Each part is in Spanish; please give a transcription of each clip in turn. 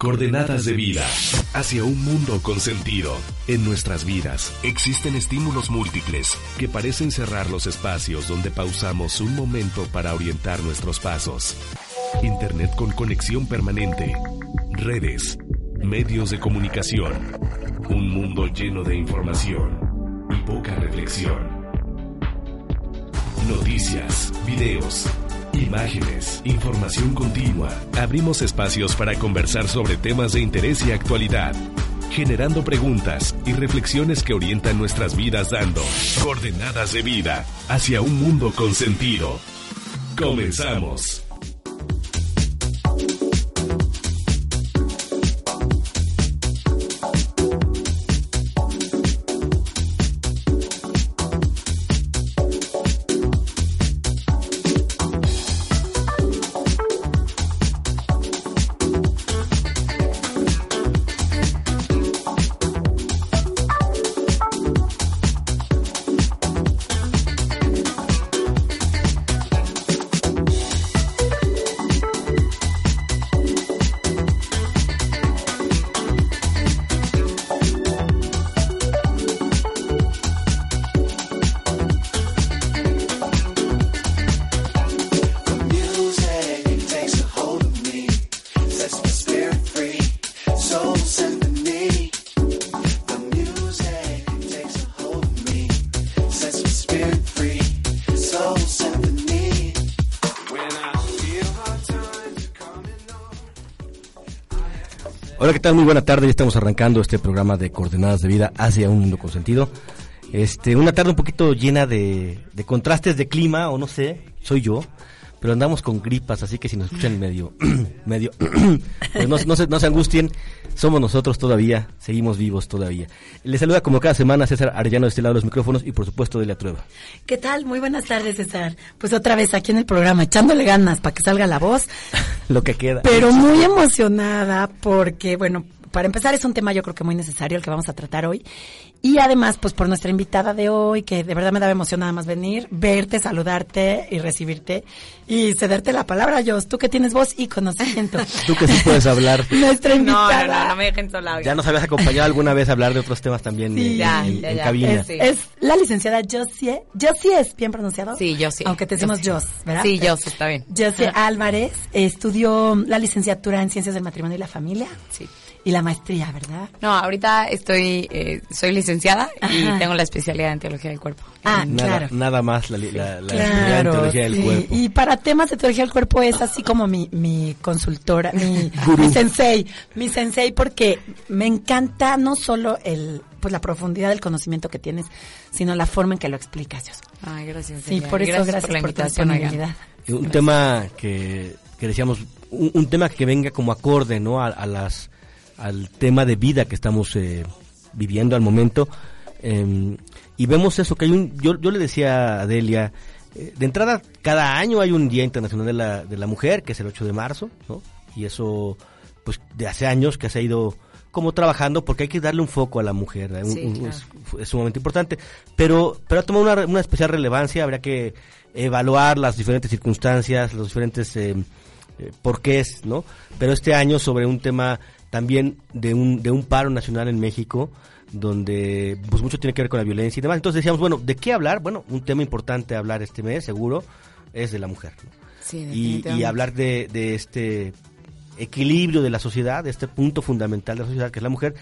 Coordenadas de vida hacia un mundo con sentido. En nuestras vidas existen estímulos múltiples que parecen cerrar los espacios donde pausamos un momento para orientar nuestros pasos. Internet con conexión permanente, redes, medios de comunicación, un mundo lleno de información y poca reflexión. Noticias, videos, Imágenes, información continua. Abrimos espacios para conversar sobre temas de interés y actualidad, generando preguntas y reflexiones que orientan nuestras vidas dando coordenadas de vida hacia un mundo con sentido. Comenzamos. ¿Qué tal? Muy buena tarde. Ya estamos arrancando este programa de Coordenadas de Vida hacia un mundo con sentido. Este, una tarde un poquito llena de, de contrastes de clima, o no sé, soy yo pero andamos con gripas, así que si nos escuchan medio, medio, pues no, no, se, no se angustien, somos nosotros todavía, seguimos vivos todavía. Les saluda como cada semana César Arellano de este lado de los micrófonos y por supuesto de la Trueba. ¿Qué tal? Muy buenas tardes, César. Pues otra vez aquí en el programa, echándole ganas para que salga la voz. Lo que queda. Pero muy emocionada porque, bueno, para empezar es un tema yo creo que muy necesario el que vamos a tratar hoy. Y además, pues por nuestra invitada de hoy, que de verdad me daba emoción nada más venir, verte, saludarte y recibirte y cederte la palabra, Jos, tú que tienes voz y conocimiento. tú que sí puedes hablar. nuestra invitada. No, no, no, me dejen sola. Ya nos habías acompañado alguna vez a hablar de otros temas también sí, en, ya, en, ya, en ya. cabina. Es, es, la licenciada Josie. Josie es bien pronunciado. Sí, Josie. Aunque te decimos Jos, ¿verdad? Sí, Jos, está bien. Josie Álvarez estudió la licenciatura en Ciencias del Matrimonio y la Familia. Sí. Y la maestría, ¿verdad? No, ahorita estoy, eh, soy licenciada y Ajá. tengo la especialidad en teología del cuerpo. Ah, nada, claro. nada más la, la, la Claro, teología del sí. cuerpo. Y para temas de teología del cuerpo es así como mi, mi consultora, mi, mi sensei, mi sensei porque me encanta no solo el pues la profundidad del conocimiento que tienes, sino la forma en que lo explicas. Dios. Ay, gracias. Sí, por eso gracias, por la por, tu invitación. disponibilidad. un Gracias. tema que, que decíamos, un, un tema que venga como acorde, ¿no? A, a las, al tema de vida que estamos eh, viviendo al momento. eh, y vemos eso, que hay un, yo, yo le decía a Delia, eh, de entrada, cada año hay un Día Internacional de la, de la Mujer, que es el 8 de marzo, ¿no? Y eso, pues, de hace años que se ha ido como trabajando porque hay que darle un foco a la mujer, ¿eh? Un- Sí, claro. es, es sumamente importante, pero, pero ha tomado una, una especial relevancia, habría que evaluar las diferentes circunstancias, los diferentes eh, eh, porqués, ¿no? Pero este año sobre un tema también de un, de un paro nacional en México, donde pues mucho tiene que ver con la violencia y demás. Entonces decíamos, bueno, ¿de qué hablar? Bueno, un tema importante a hablar este mes, seguro, es de la mujer. ¿no? Sí, y, y hablar de, de este equilibrio de la sociedad, de este punto fundamental de la sociedad que es la mujer,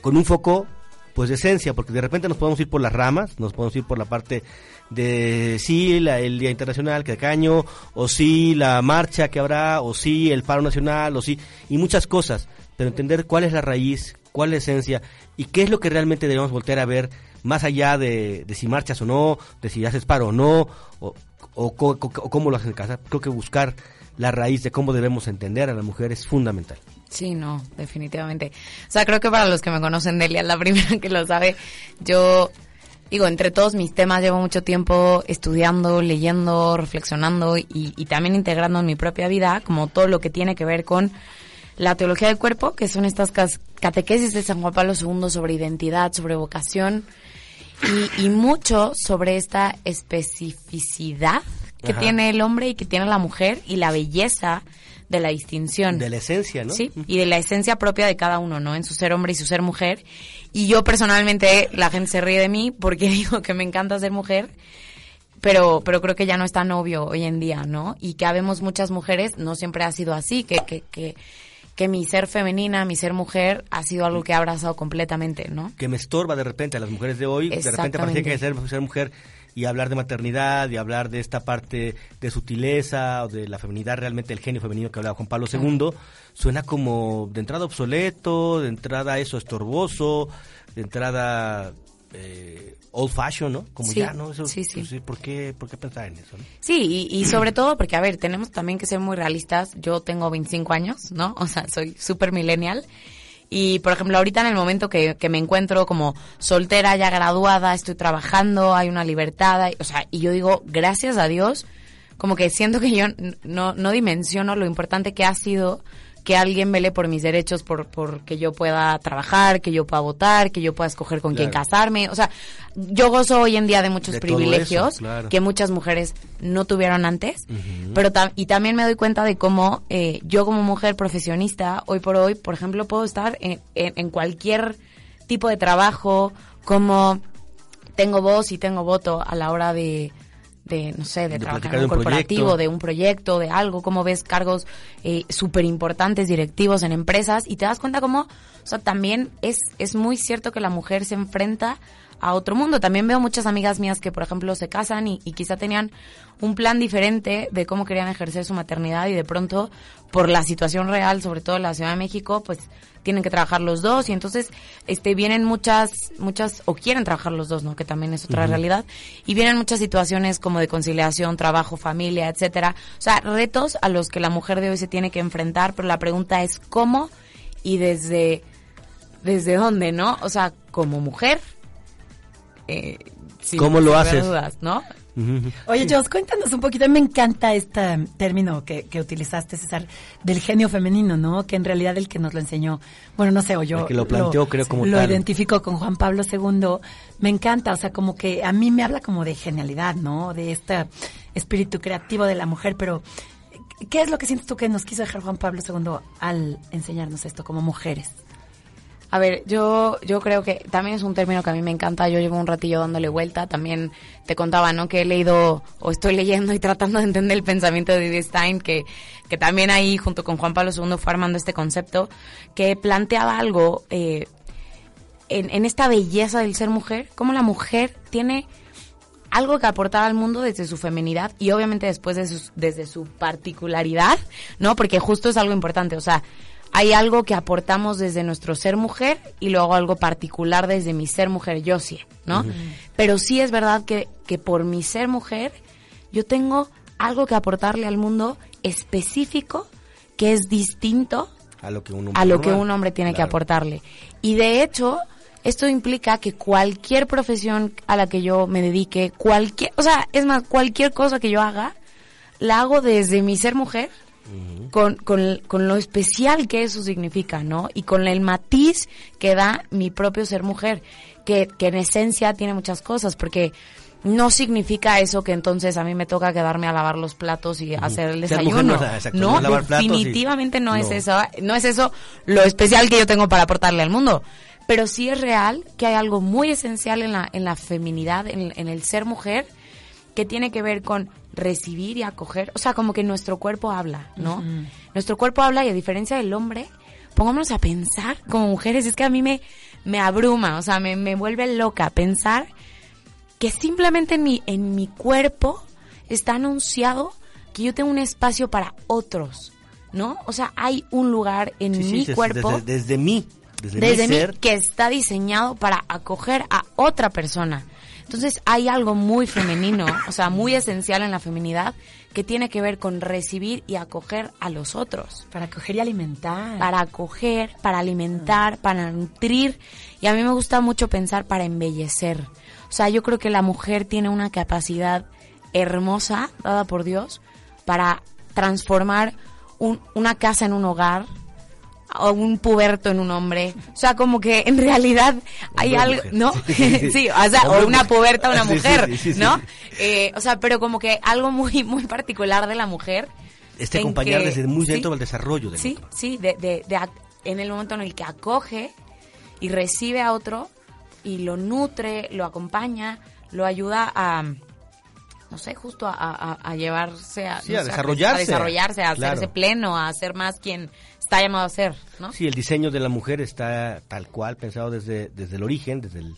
con un foco pues de esencia, porque de repente nos podemos ir por las ramas, nos podemos ir por la parte de sí, la- el Día Internacional que caño, o sí, la marcha que habrá, o sí, el paro nacional, o sí, y muchas cosas, pero entender cuál es la raíz, cuál es la esencia, y qué es lo que realmente debemos voltear a ver, más allá de, de si marchas o no, de si haces paro o no, o, o, co- o cómo lo haces en casa. Creo que buscar la raíz de cómo debemos entender a la mujer es fundamental. Sí, no, definitivamente. O sea, creo que para los que me conocen, Delia es la primera que lo sabe. Yo, digo, entre todos mis temas llevo mucho tiempo estudiando, leyendo, reflexionando y, y también integrando en mi propia vida como todo lo que tiene que ver con la teología del cuerpo, que son estas catequesis de San Juan Pablo II sobre identidad, sobre vocación y, y mucho sobre esta especificidad que Ajá. tiene el hombre y que tiene la mujer y la belleza de la distinción. De la esencia, ¿no? Sí, y de la esencia propia de cada uno, ¿no? En su ser hombre y su ser mujer. Y yo personalmente, la gente se ríe de mí porque digo que me encanta ser mujer, pero, pero creo que ya no es tan obvio hoy en día, ¿no? Y que habemos muchas mujeres, no siempre ha sido así, que, que, que, que mi ser femenina, mi ser mujer, ha sido algo que ha abrazado completamente, ¿no? que me estorba de repente a las mujeres de hoy. De repente parece que ser, ser mujer y hablar de maternidad y hablar de esta parte de sutileza o de la feminidad, realmente el genio femenino que hablaba Juan Pablo II, suena como de entrada obsoleto, de entrada eso estorboso, de entrada eh, old fashion, ¿no? Como Sí, ya, ¿no? Eso, sí, sí. pues, ¿por, qué, ¿Por qué pensar en eso? no? Sí, y, y sobre todo porque, a ver, tenemos también que ser muy realistas. Yo tengo 25 años, ¿no? O sea, soy súper millennial. Y, por ejemplo, ahorita en el momento que, que me encuentro como soltera, ya graduada, estoy trabajando, hay una libertad, o sea, y yo digo, gracias a Dios, como que siento que yo no, no dimensiono lo importante que ha sido que alguien vele por mis derechos, por, por que yo pueda trabajar, que yo pueda votar, que yo pueda escoger con quién casarme. O sea, yo gozo hoy en día de muchos De todo eso, privilegios claro. que muchas mujeres no tuvieron antes, pero tam- y también me doy cuenta de cómo eh, yo como mujer profesionista, hoy por hoy, por ejemplo, puedo estar en, en- en cualquier tipo de trabajo, como tengo voz y tengo voto a la hora de, de no sé, de, De trabajar en un un corporativo, proyecto. de un proyecto, de algo, cómo ves cargos eh, súper importantes, directivos en empresas, y te das cuenta cómo, o sea, también es, es muy cierto que la mujer se enfrenta a otro mundo. También veo muchas amigas mías que, por ejemplo, se casan y, y quizá tenían un plan diferente de cómo querían ejercer su maternidad y de pronto, por la situación real, sobre todo en la Ciudad de México, pues tienen que trabajar los dos y entonces este vienen muchas muchas o quieren trabajar los dos, ¿no? Que también es otra realidad y vienen muchas situaciones como de conciliación, trabajo, familia, etcétera. O sea, retos a los que la mujer de hoy se tiene que enfrentar, pero la pregunta es cómo y desde desde dónde, ¿no? O sea, como mujer eh, sin- ¿Cómo lo haces? dudas, ¿no? Oye, Jos, cuéntanos un poquito. Me encanta este término que, que utilizaste, César, del genio femenino, ¿no? Que en realidad el que nos lo enseñó, bueno, no sé, o yo El que lo planteó, creo, como lo tal. identifico con Juan Pablo II. Me encanta, o sea, como que a mí me habla como de genialidad, ¿no? De este espíritu creativo de la mujer, pero ¿qué es lo que sientes tú que nos quiso dejar Juan Pablo II al enseñarnos esto como mujeres? A ver, yo, yo creo que también es un término que a mí me encanta. Yo llevo un ratillo dándole vuelta. También te contaba, ¿no? Que he leído o estoy leyendo y tratando de entender el pensamiento de Edith Stein, que, que también ahí, junto con Juan Pablo II, fue armando este concepto, que planteaba algo eh, en, en esta belleza del ser mujer, cómo la mujer tiene algo que aportar al mundo desde su feminidad y obviamente después de sus- desde su particularidad, ¿no? Porque justo es algo importante, o sea, hay algo que aportamos desde nuestro ser mujer y luego algo particular desde mi ser mujer, yo sí, ¿no? Pero sí es verdad que, que por mi ser mujer yo tengo algo que aportarle al mundo específico que es distinto A lo que un hombre, a lo que un hombre tiene que aportarle. Y de hecho, esto implica que cualquier profesión a la que yo me dedique, cualquier, o sea, es más, cualquier cosa que yo haga, la hago desde mi ser mujer, con, con, con lo especial que eso significa, ¿no? Y con el matiz que da mi propio ser mujer, que, que en esencia tiene muchas cosas, porque no significa eso que entonces a mí me toca quedarme a lavar los platos y hacer el desayuno. no exacto, no, no y- definitivamente no, es no. eso, no es eso lo especial que yo tengo para aportarle al mundo. Pero sí es real que hay algo muy esencial en la, en la feminidad, en, en el ser mujer, que tiene que ver con recibir y acoger. O sea, como que nuestro cuerpo habla, ¿no? Nuestro cuerpo habla y a diferencia del hombre, pongámonos a pensar como mujeres, es que a mí me, me abruma, o sea, me, me vuelve loca pensar que simplemente en mi, en mi cuerpo está anunciado que yo tengo un espacio para otros, ¿no? O sea, hay un lugar en Sí, mi desde- cuerpo Desde, desde mí. Desde, desde mi mí que está diseñado para acoger a otra persona. Entonces hay algo muy femenino, o sea, muy esencial en la feminidad que tiene que ver con recibir y acoger a los otros. Para acoger y alimentar. Para acoger, para alimentar, para nutrir. Y a mí me gusta mucho pensar para embellecer. O sea, yo creo que la mujer tiene una capacidad hermosa, dada por Dios, para transformar un, una casa en un hogar, o un puberto en un hombre. O sea, como que en realidad hay algo, ¿no? sí, o sea, o una puberta una mujer, ¿no? Eh, o sea, pero como que algo muy, muy particular de la mujer. Este acompañar desde muy dentro del desarrollo del Sí, sí, de, de, de, en el momento en el que acoge y recibe a otro y lo nutre, lo acompaña, lo ayuda a no sé, justo a, llevarse a, desarrollarse. A, desarrollarse, a hacerse pleno, a ser más quien está llamado a ser, ¿no? Sí, el diseño de la mujer está tal cual pensado desde, desde el origen, desde, el,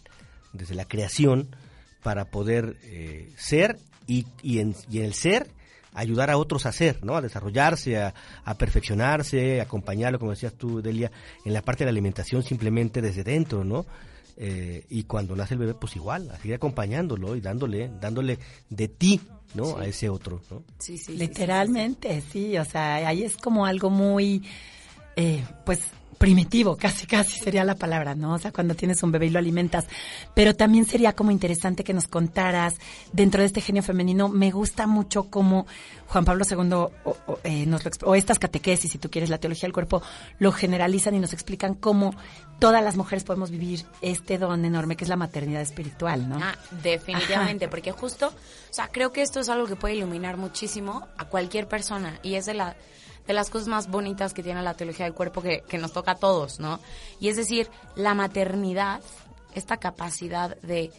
desde la creación, para poder eh, ser y, y, en, y en el ser ayudar a otros a ser, ¿no? A desarrollarse, a, a, perfeccionarse, acompañarlo, como decías tú, Delia, en la parte de la alimentación simplemente desde dentro, ¿no? Eh, y cuando nace el bebé, pues igual, a seguir acompañándolo y dándole, dándole de ti, ¿no? A ese otro, ¿no? Sí, sí. Literalmente, sí, o sea, ahí es como algo muy, eh, pues, primitivo, casi casi sería la palabra, ¿no? O sea, cuando tienes un bebé y lo alimentas. Pero también sería como interesante que nos contaras, dentro de este genio femenino, me gusta mucho cómo Juan Pablo II o, eh, nos o estas catequesis, si tú quieres, la teología del cuerpo, lo generalizan y nos explican cómo todas las mujeres podemos vivir este don enorme que es la maternidad espiritual, ¿no? Ah, definitivamente, porque justo, o sea, creo que esto es algo que puede iluminar muchísimo a cualquier persona y es de la de las cosas más bonitas que tiene la teología del cuerpo que, que nos toca a todos, ¿no? Y es decir, la maternidad, esta capacidad de,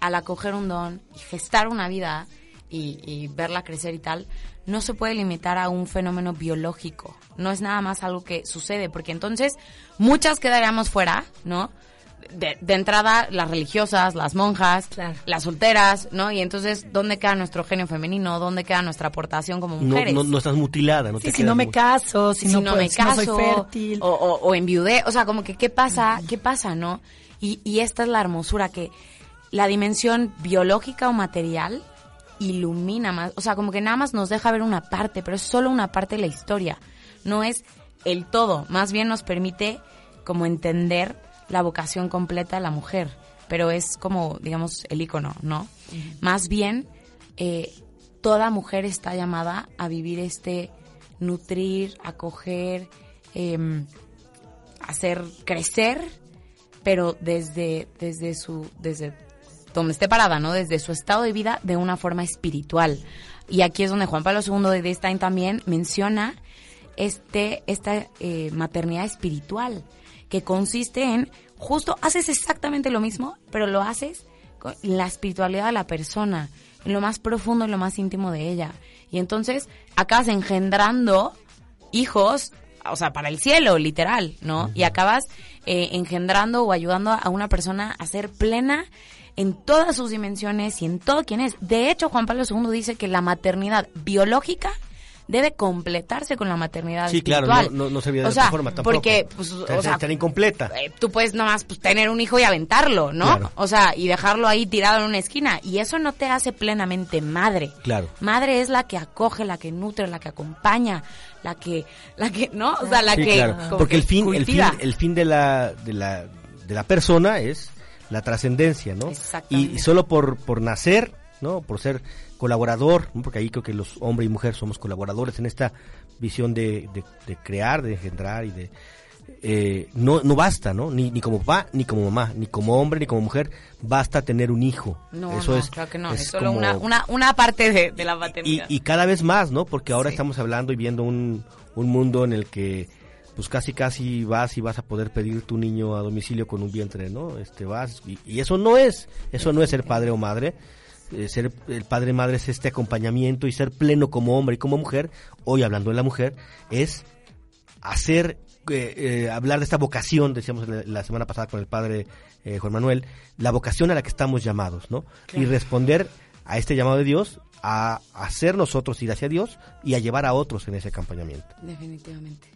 al acoger un don y gestar una vida y, y, verla crecer y tal, no se puede limitar a un fenómeno biológico. No es nada más algo que sucede, porque entonces muchas quedaríamos fuera, ¿no? De, entrada las religiosas, las monjas, las solteras, ¿no? Y entonces, ¿dónde queda nuestro genio femenino? ¿Dónde queda nuestra aportación como mujeres? No, no, estás mutilada, no sí, si no me caso, si, no, me caso, soy fértil. O, o, o enviudé, o sea, como que, ¿qué pasa? ¿Qué pasa, no? Y, y esta es la hermosura, que la dimensión biológica o material ilumina más, o sea, como que nada más nos deja ver una parte, pero es solo una parte de la historia, no es el todo, más bien nos permite como entender la vocación completa de la mujer, pero es como, digamos, el icono, ¿no? Más bien, eh, toda mujer está llamada a vivir este nutrir, acoger, eh, hacer crecer, pero desde, desde su, desde donde esté parada, ¿no? Desde su estado de vida de una forma espiritual. Y aquí es donde Juan Pablo II de Stein también menciona este, esta eh, maternidad espiritual que consiste en justo haces exactamente lo mismo, pero lo haces con la espiritualidad de la persona, en lo más profundo, en lo más íntimo de ella. Y entonces acabas engendrando hijos, o sea, para el cielo, literal, ¿no? Y acabas eh, engendrando o ayudando a una persona a ser plena en todas sus dimensiones y en todo quien es. De hecho, Juan Pablo II dice que la maternidad biológica debe completarse con la maternidad sí, claro, no, no, se veía de esa forma tampoco. Porque, pues, o sea, incompleta. Eh, tú puedes nomás pues, tener un hijo y aventarlo, ¿no? O sea, y dejarlo ahí tirado en una esquina. Y eso no te hace plenamente madre. Claro. Madre es la que acoge, la que nutre, la que acompaña, la que, la que, ¿no? O sea, la que... Claro. Porque el fin, el fin, el fin de la, de la, de la persona es la trascendencia, ¿no? Y solo por, por nacer, ¿no? Por ser colaborador, porque ahí creo que los hombres y mujeres somos colaboradores en esta visión de, de, crear, de engendrar y de... Eh, no, no basta, ¿no? Ni, ni como papá, ni como mamá, ni como hombre, ni como mujer, basta tener un hijo. No, Eso es, claro que no, es, solo una, una, una, parte de, la maternidad. Y, y, cada vez más, ¿no? Porque ahora estamos hablando y viendo un, un mundo en el que pues casi casi vas y vas a poder pedir tu niño a domicilio con un vientre, ¿no? Este vas y, y eso no es, eso no es ser padre o madre, eh, ser el padre madre es este acompañamiento y ser pleno como hombre y como mujer, hoy hablando de la mujer, es hacer, eh, eh, hablar de esta vocación, decíamos la, semana pasada con el padre Juan Manuel, la vocación a la que estamos llamados, ¿no? Y responder a este llamado de Dios, a hacer nosotros ir hacia Dios y a llevar a otros en ese acompañamiento. Definitivamente.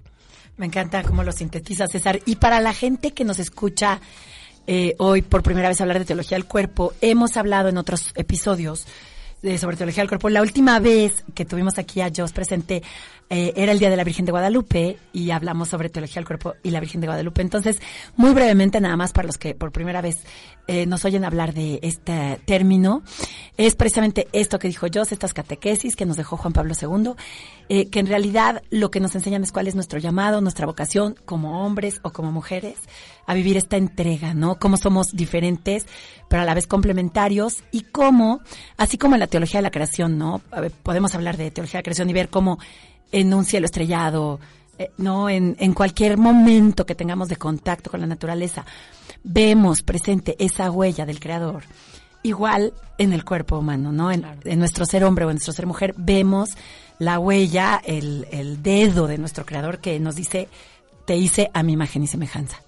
Me encanta cómo lo sintetiza César. Y para la gente que nos escucha eh, hoy por primera vez hablar de teología del cuerpo. Hemos hablado en otros episodios de sobre teología del cuerpo. La última vez que tuvimos aquí a Jos presente eh, era el Día de la Virgen de Guadalupe y hablamos sobre teología del cuerpo y la Virgen de Guadalupe. Entonces, muy brevemente, nada más para los que por primera vez eh, nos oyen hablar de este término, es precisamente esto que dijo Jos, estas catequesis que nos dejó Juan Pablo II, eh, que en realidad lo que nos enseñan es cuál es nuestro llamado, nuestra vocación como hombres o como mujeres a vivir esta entrega, ¿no? Cómo somos diferentes, pero a la vez complementarios y cómo, así como en la teología de la creación, ¿no? Podemos hablar de teología de la creación y ver cómo en un cielo estrellado, eh, ¿no? En, en cualquier momento que tengamos de contacto con la naturaleza, vemos presente esa huella del Creador. Igual en el cuerpo humano, ¿no? En, en nuestro ser hombre o en nuestro ser mujer, vemos la huella, el, el dedo de nuestro Creador que nos dice, te hice a mi imagen y semejanza.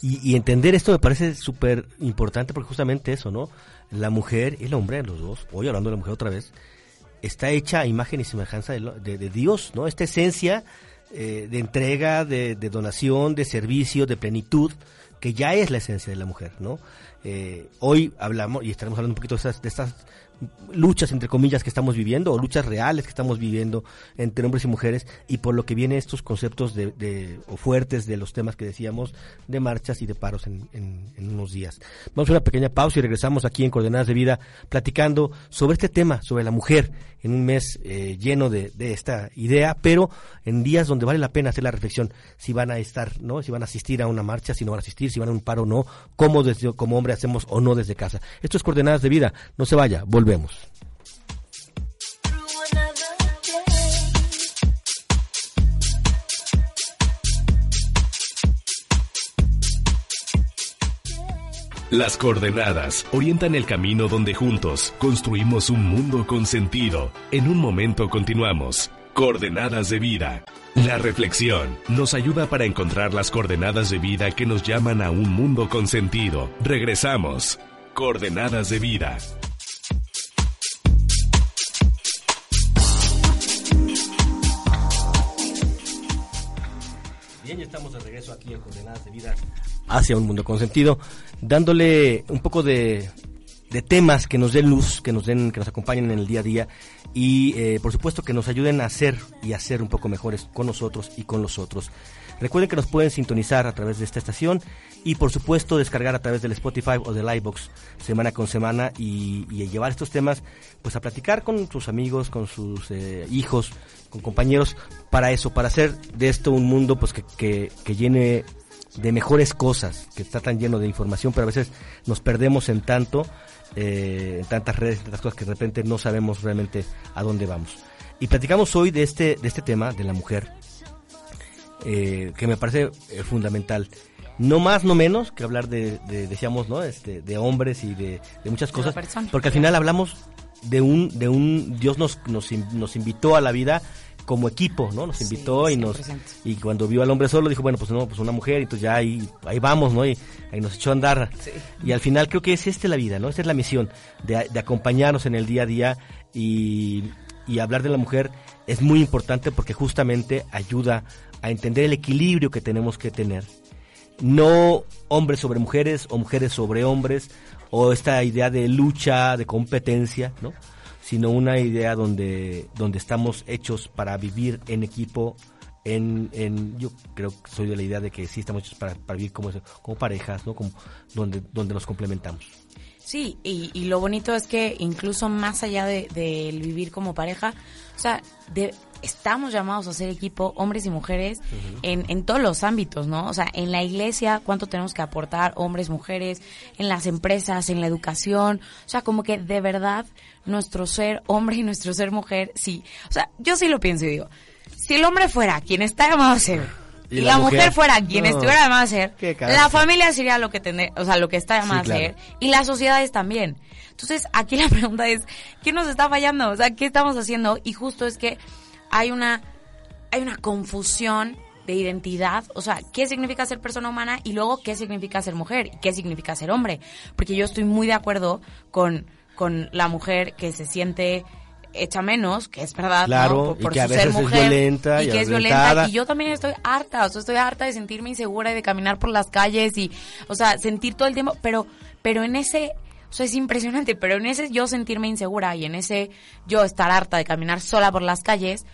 Y, y entender esto me parece súper importante porque justamente eso, ¿no? La mujer y el hombre, los dos, hoy hablando de la mujer otra vez, está hecha a imagen y semejanza de, de, de Dios, ¿no? Esta esencia eh, de entrega, de, de, donación, de servicio, de plenitud, que ya es la esencia de la mujer, ¿no? Eh, hoy hablamos, y estaremos hablando un poquito de estas, de estas luchas entre comillas que estamos viviendo o luchas reales que estamos viviendo entre hombres y mujeres y por lo que vienen estos conceptos de, o fuertes de los temas que decíamos de marchas y de paros en, unos días. Vamos a una pequeña pausa y regresamos aquí en Coordenadas de Vida platicando sobre este tema, sobre la mujer en un mes eh, lleno de, de, esta idea, pero en días donde vale la pena hacer la reflexión si van a estar, ¿no? Si van a asistir a una marcha, si no van a asistir, si van a un paro o no, cómo desde, como hombre hacemos o no desde casa. Esto es Coordenadas de Vida, no se vaya, volvemos. Las coordenadas orientan el camino donde juntos construimos un mundo con sentido. En un momento continuamos. Coordenadas de vida. La reflexión nos ayuda para encontrar las coordenadas de vida que nos llaman a un mundo con sentido. Regresamos. Coordenadas de vida. Bien, ya estamos de regreso aquí en Coordenadas de Vida hacia un mundo con sentido, dándole un poco de, de temas que nos den luz, que nos den, que nos acompañen en el día a día y eh, por supuesto que nos ayuden a ser y a ser un poco mejores con nosotros y con los otros. Recuerden que nos pueden sintonizar a través de esta estación y por supuesto descargar a través del Spotify o del iBox semana con semana y, llevar estos temas pues a platicar con sus amigos, con sus eh, hijos, con compañeros para eso, para hacer de esto un mundo pues que, que, que llene de mejores cosas, que está tan lleno de información, pero a veces nos perdemos en tanto, eh, en tantas redes, en tantas cosas que de repente no sabemos realmente a dónde vamos. Y platicamos hoy de este, de este tema, de la mujer, eh, que me parece eh, fundamental. No más, no menos que hablar de, de decíamos, ¿no? Este, de hombres y de, de muchas cosas, porque al final hablamos de un, de un, Dios nos, nos, nos invitó a la vida como equipo, ¿no? Nos invitó sí, y nos y cuando vio al hombre solo dijo, bueno, pues no, pues una mujer, y entonces ya ahí, ahí vamos, ¿no? Y ahí nos echó a andar. Sí. Y al final creo que es esta la vida, ¿no? Esta es la misión, de, de acompañarnos en el día a día y, y hablar de la mujer es muy importante porque justamente ayuda a entender el equilibrio que tenemos que tener. No hombres sobre mujeres o mujeres sobre hombres o esta idea de lucha, de competencia, ¿no? sino una idea donde, donde estamos hechos para vivir en equipo, en, en yo creo que soy de la idea de que sí estamos hechos para, para vivir como, como parejas, ¿no? Como, donde, donde nos complementamos. Sí, y, y, lo bonito es que incluso más allá de, de vivir como pareja, o sea, de, estamos llamados a ser equipo, hombres y mujeres, uh -huh. en, en todos los ámbitos, ¿no? O sea, en la iglesia, cuánto tenemos que aportar, hombres, mujeres, en las empresas, en la educación, o sea, como que de verdad nuestro ser hombre y nuestro ser mujer, sí. O sea, yo sí lo pienso y digo, si el hombre fuera quien está llamado a ser, y, y la, mujer, mujer, fuera quien no. estuviera llamada a ser, la familia sería lo que tendría, o sea, lo que está llamada sí, a ser, y las sociedades también. Entonces, aquí la pregunta es, ¿qué nos está fallando? O sea, ¿qué estamos haciendo? Y justo es que hay una, hay una confusión de identidad, o sea, qué significa ser persona humana y luego qué significa ser mujer y qué significa ser hombre. Porque yo estoy muy de acuerdo con, con la mujer que se siente hecha menos, que es verdad, claro, ¿no? por, por y que su a veces ser mujer es violenta y, y que es violenta y yo también estoy harta, o sea, estoy harta de sentirme insegura y de caminar por las calles y, o sea, sentir todo el tiempo, pero, pero en ese, O sea, es impresionante, pero en ese yo sentirme insegura y en ese yo estar harta de caminar sola por las calles,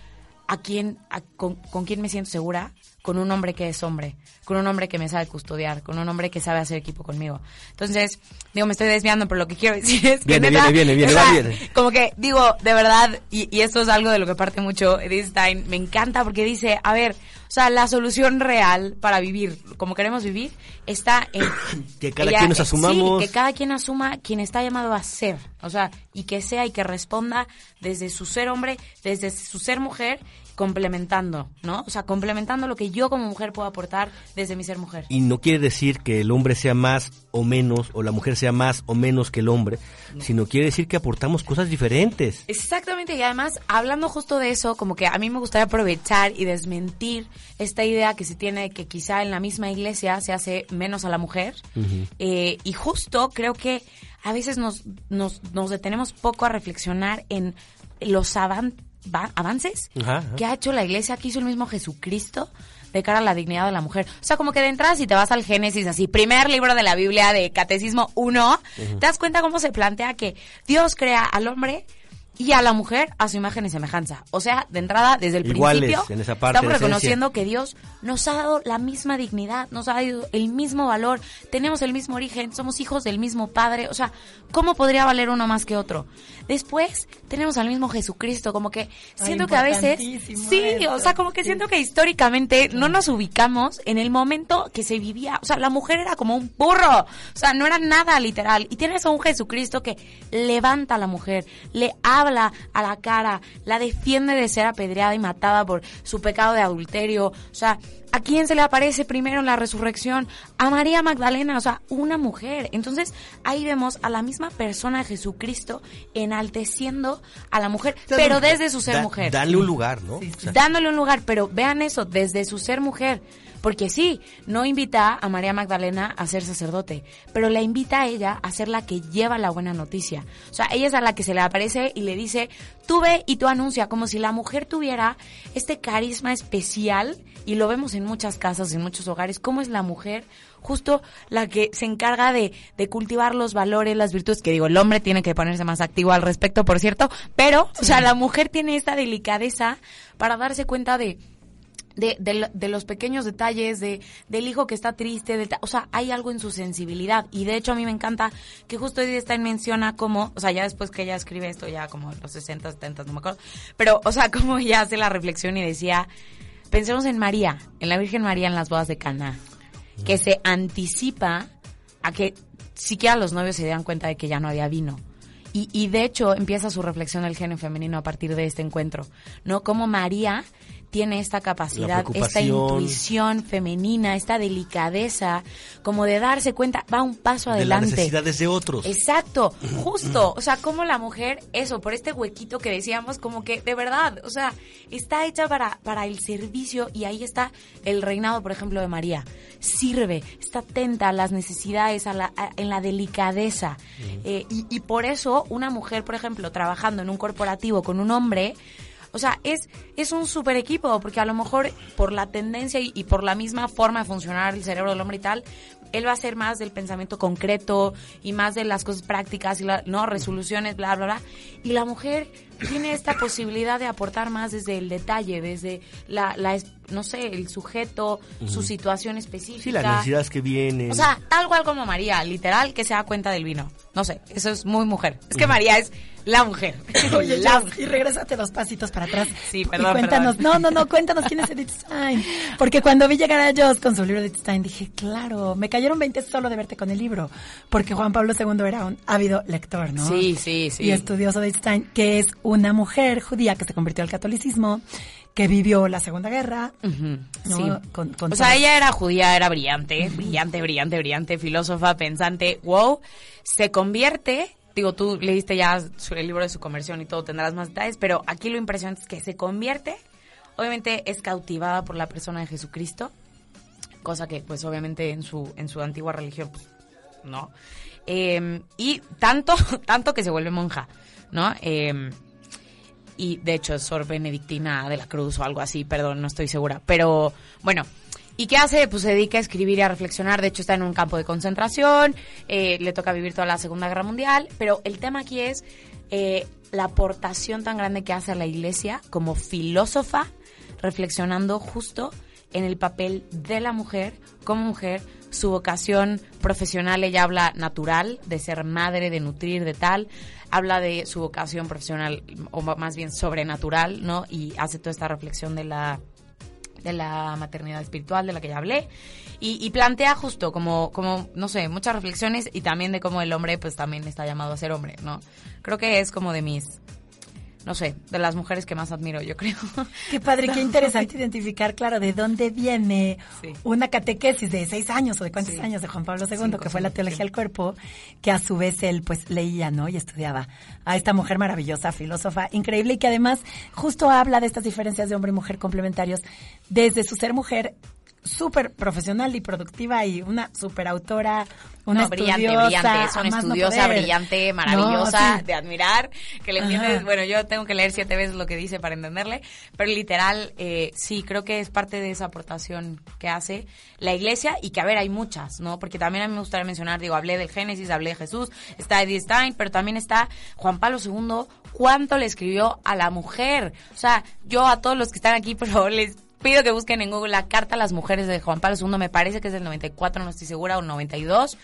¿a quién, a- con, con quién me siento segura? Con un hombre que es hombre, con un hombre que me sabe custodiar, con un hombre que sabe hacer equipo conmigo. Entonces, digo, me estoy desviando, pero lo que quiero decir es que Viene, neta, viene, viene, viene, sea, va, viene. como que digo, de verdad, y, y esto es algo de lo que parte mucho Edith Stein, me encanta porque dice, a ver, o sea, la solución real para vivir como queremos vivir está en... Que cada quien nos asumamos. Sí, que cada quien asuma quien está llamado a ser, o sea, y que sea y que responda desde su ser hombre, desde su ser mujer, complementando, ¿no? O sea, complementando lo que yo como mujer puedo aportar desde mi ser mujer. Y no quiere decir que el hombre sea más o menos, o la mujer sea más o menos que el hombre, sino quiere decir que aportamos cosas diferentes. Exactamente, y además, hablando justo de eso, como que a mí me gustaría aprovechar y desmentir esta idea que se tiene de que quizá en la misma iglesia se hace menos a la mujer. Eh, y justo creo que a veces nos, nos, nos detenemos poco a reflexionar en los avan- va- avances Ajá, ajá. que ha hecho la iglesia, que hizo el mismo Jesucristo de cara a la dignidad de la mujer. O sea, como que de entrada si te vas al Génesis, así, primer libro de la Biblia de Catecismo 1, te das cuenta cómo se plantea que Dios crea al hombre y a la mujer a su imagen y semejanza. O sea, de entrada, desde el Iguales principio, en esa parte, estamos reconociendo que Dios nos ha dado la misma dignidad, nos ha dado el mismo valor, tenemos el mismo origen, somos hijos del mismo Padre. O sea, ¿cómo podría valer uno más que otro? Después, tenemos al mismo Jesucristo, como que siento que a veces... Sí, esto, o sea, como que sí. siento que históricamente no nos ubicamos en el momento que se vivía. O sea, la mujer era como un burro. O sea, no era nada literal. Y tienes a un Jesucristo que levanta a la mujer, le habla a la cara, la defiende de ser apedreada y matada por su pecado de adulterio. O sea, ¿a quién se le aparece primero en la resurrección? A María Magdalena, o sea, una mujer. Entonces, ahí vemos a la misma persona de Jesucristo enalteciendo a la mujer, pero desde su ser Da- mujer Darle un lugar, ¿no? Dándole un lugar, pero vean eso, desde su ser mujer. Porque sí, no invita a María Magdalena a ser sacerdote, pero la invita a ella a ser la que lleva la buena noticia. O sea, ella es a la que se le aparece y le dice, tú ve y tú anuncia, como si la mujer tuviera este carisma especial, y lo vemos en muchas casas, en muchos hogares, cómo es la mujer justo la que se encarga de, de cultivar los valores, las virtudes, que digo, el hombre tiene que ponerse más activo al respecto, por cierto, pero, o sea, la mujer tiene esta delicadeza para darse cuenta de, de, de, lo- de los pequeños detalles, de, del hijo que está triste, de o sea, hay algo en su sensibilidad. Y de hecho a mí me encanta que justo Edith Stein menciona cómo, o sea, ya después que ella escribe esto, ya como los 60, 70, no me acuerdo, pero, o sea, como ella hace la reflexión y decía, pensemos en María, en la Virgen María en las bodas de Caná, que se anticipa a que siquiera los novios se dan cuenta de que ya no había vino. Y, y de hecho empieza su reflexión del género femenino a partir de este encuentro, ¿no? Como María tiene esta capacidad, esta intuición femenina, esta delicadeza, como de darse cuenta, va un paso de las adelante. necesidades de otros. Exacto, justo. O sea, como la mujer, eso, por este huequito que decíamos, como que de verdad, o sea, está hecha para, para el servicio y ahí está el reinado, por ejemplo, de María. Sirve, está atenta a las necesidades, a la, a- en la delicadeza. Eh, y, y por eso, una mujer, por ejemplo, trabajando en un corporativo con un hombre, o sea, es, es un super equipo, porque a lo mejor por la tendencia y, por la misma forma de funcionar el cerebro del hombre y tal, él va a ser más del pensamiento concreto y más de las cosas prácticas y la, no resoluciones, bla, bla, bla. Y la mujer tiene esta posibilidad de aportar más desde el detalle, desde la, la es- no sé, el sujeto, su situación específica. Sí, las necesidades que vienen. O sea, tal cual como María, literal, que se da cuenta del vino. No sé, eso es muy mujer. Es que María es la mujer. Oye, la y regrésate dos pasitos para atrás. Sí, Y perdón, cuéntanos, perdón. no, no, no, cuéntanos quién es Edith Stein. Porque cuando vi llegar a Joss con su libro de Edith Stein, dije, claro, me cayeron 20 solo de verte con el libro. Porque Juan Pablo II era un ávido lector, ¿no? Sí, sí, sí. Y estudioso de Edith Stein, que es una mujer judía que se convirtió al catolicismo, que vivió la Segunda Guerra, sí. Con- con o sea, todo- ella era judía, era brillante, brillante, brillante, brillante, filósofa, pensante, wow, se convierte, digo, tú leíste ya el libro de su conversión y todo, tendrás más detalles, pero aquí lo impresionante es que se convierte, obviamente es cautivada por la persona de Jesucristo, cosa que pues obviamente en su, en su antigua religión, pues, no. Eh, y tanto, tanto que se vuelve monja, ¿no? Eh, y de hecho es Sor Benedictina de la Cruz o algo así, perdón, no estoy segura. Pero bueno, ¿Y qué hace? Pues se dedica a escribir y a reflexionar. De hecho, está en un campo de concentración, eh, le toca vivir toda la Segunda Guerra Mundial. Pero el tema aquí es eh, la aportación tan grande que hace a la iglesia como filósofa, reflexionando justo en el papel de la mujer como mujer, su vocación profesional, ella habla natural, de ser madre, de nutrir, de tal, habla de su vocación profesional, o más bien sobrenatural, ¿no? Y hace toda esta reflexión de la de la maternidad espiritual de la que ya hablé y, plantea justo como como no sé muchas reflexiones y también de cómo el hombre pues también está llamado a ser hombre no creo que es como de mis no sé, de las mujeres que más admiro, yo creo. Qué padre, qué interesante identificar, claro, de dónde viene una catequesis de seis años o de cuántos años de Juan Pablo II, que fue la teología del cuerpo, que a su vez él pues leía, ¿no? Y estudiaba a esta mujer maravillosa, filósofa, increíble, y que además justo habla de estas diferencias de hombre y mujer complementarios desde su ser mujer súper profesional y productiva y una súper autora, una brillante, brillante, es una estudiosa, brillante, maravillosa, de admirar, que le entiendes, bueno, yo tengo que leer siete veces lo que dice para entenderle, pero literal, eh, sí, creo que es parte de esa aportación que hace la iglesia y que, a ver, hay muchas, ¿no? Porque también a mí me gustaría mencionar, digo, hablé del Génesis, hablé de Jesús, está Edith Stein, pero también está Juan Pablo II, cuánto le escribió a la mujer. O sea, yo a todos los que están aquí, por favor, les pido que busquen en Google la Carta a las Mujeres de Juan Pablo II, me parece que es del 94, no estoy segura, o 92.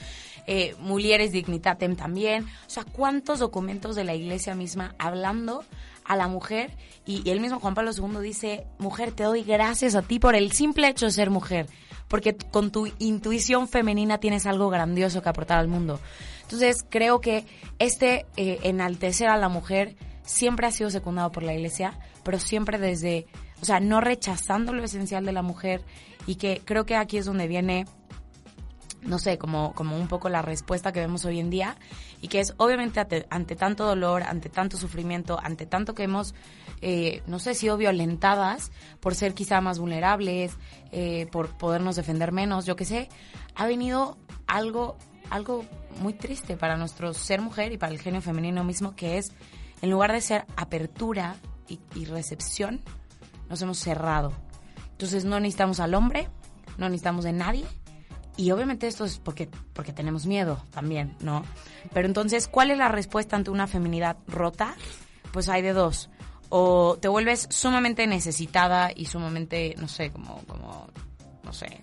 Eh, Mulieres Dignitatem también. O sea, cuántos documentos de la iglesia misma hablando a la mujer y, y el mismo Juan Pablo II dice, mujer, te doy gracias a ti por el simple hecho de ser mujer, porque con tu intuición femenina tienes algo grandioso que aportar al mundo. Entonces, creo que este eh, enaltecer a la mujer siempre ha sido secundado por la iglesia, pero siempre desde o sea, no rechazando lo esencial de la mujer y que creo que aquí es donde viene no sé, como, como un poco la respuesta que vemos hoy en día y que es obviamente ante, tanto dolor, ante tanto sufrimiento, ante tanto que hemos, eh, no sé, sido violentadas por ser quizá más vulnerables, eh, por podernos defender menos, yo qué sé, ha venido algo, algo muy triste para nuestro ser mujer y para el genio femenino mismo, que es, en lugar de ser apertura y recepción, nos hemos cerrado. Entonces no necesitamos al hombre, no necesitamos de nadie. Y obviamente esto es porque, porque tenemos miedo también, ¿no? Pero entonces, ¿cuál es la respuesta ante una feminidad rota? Pues hay de dos. O te vuelves sumamente necesitada y sumamente, no sé, como, como no sé,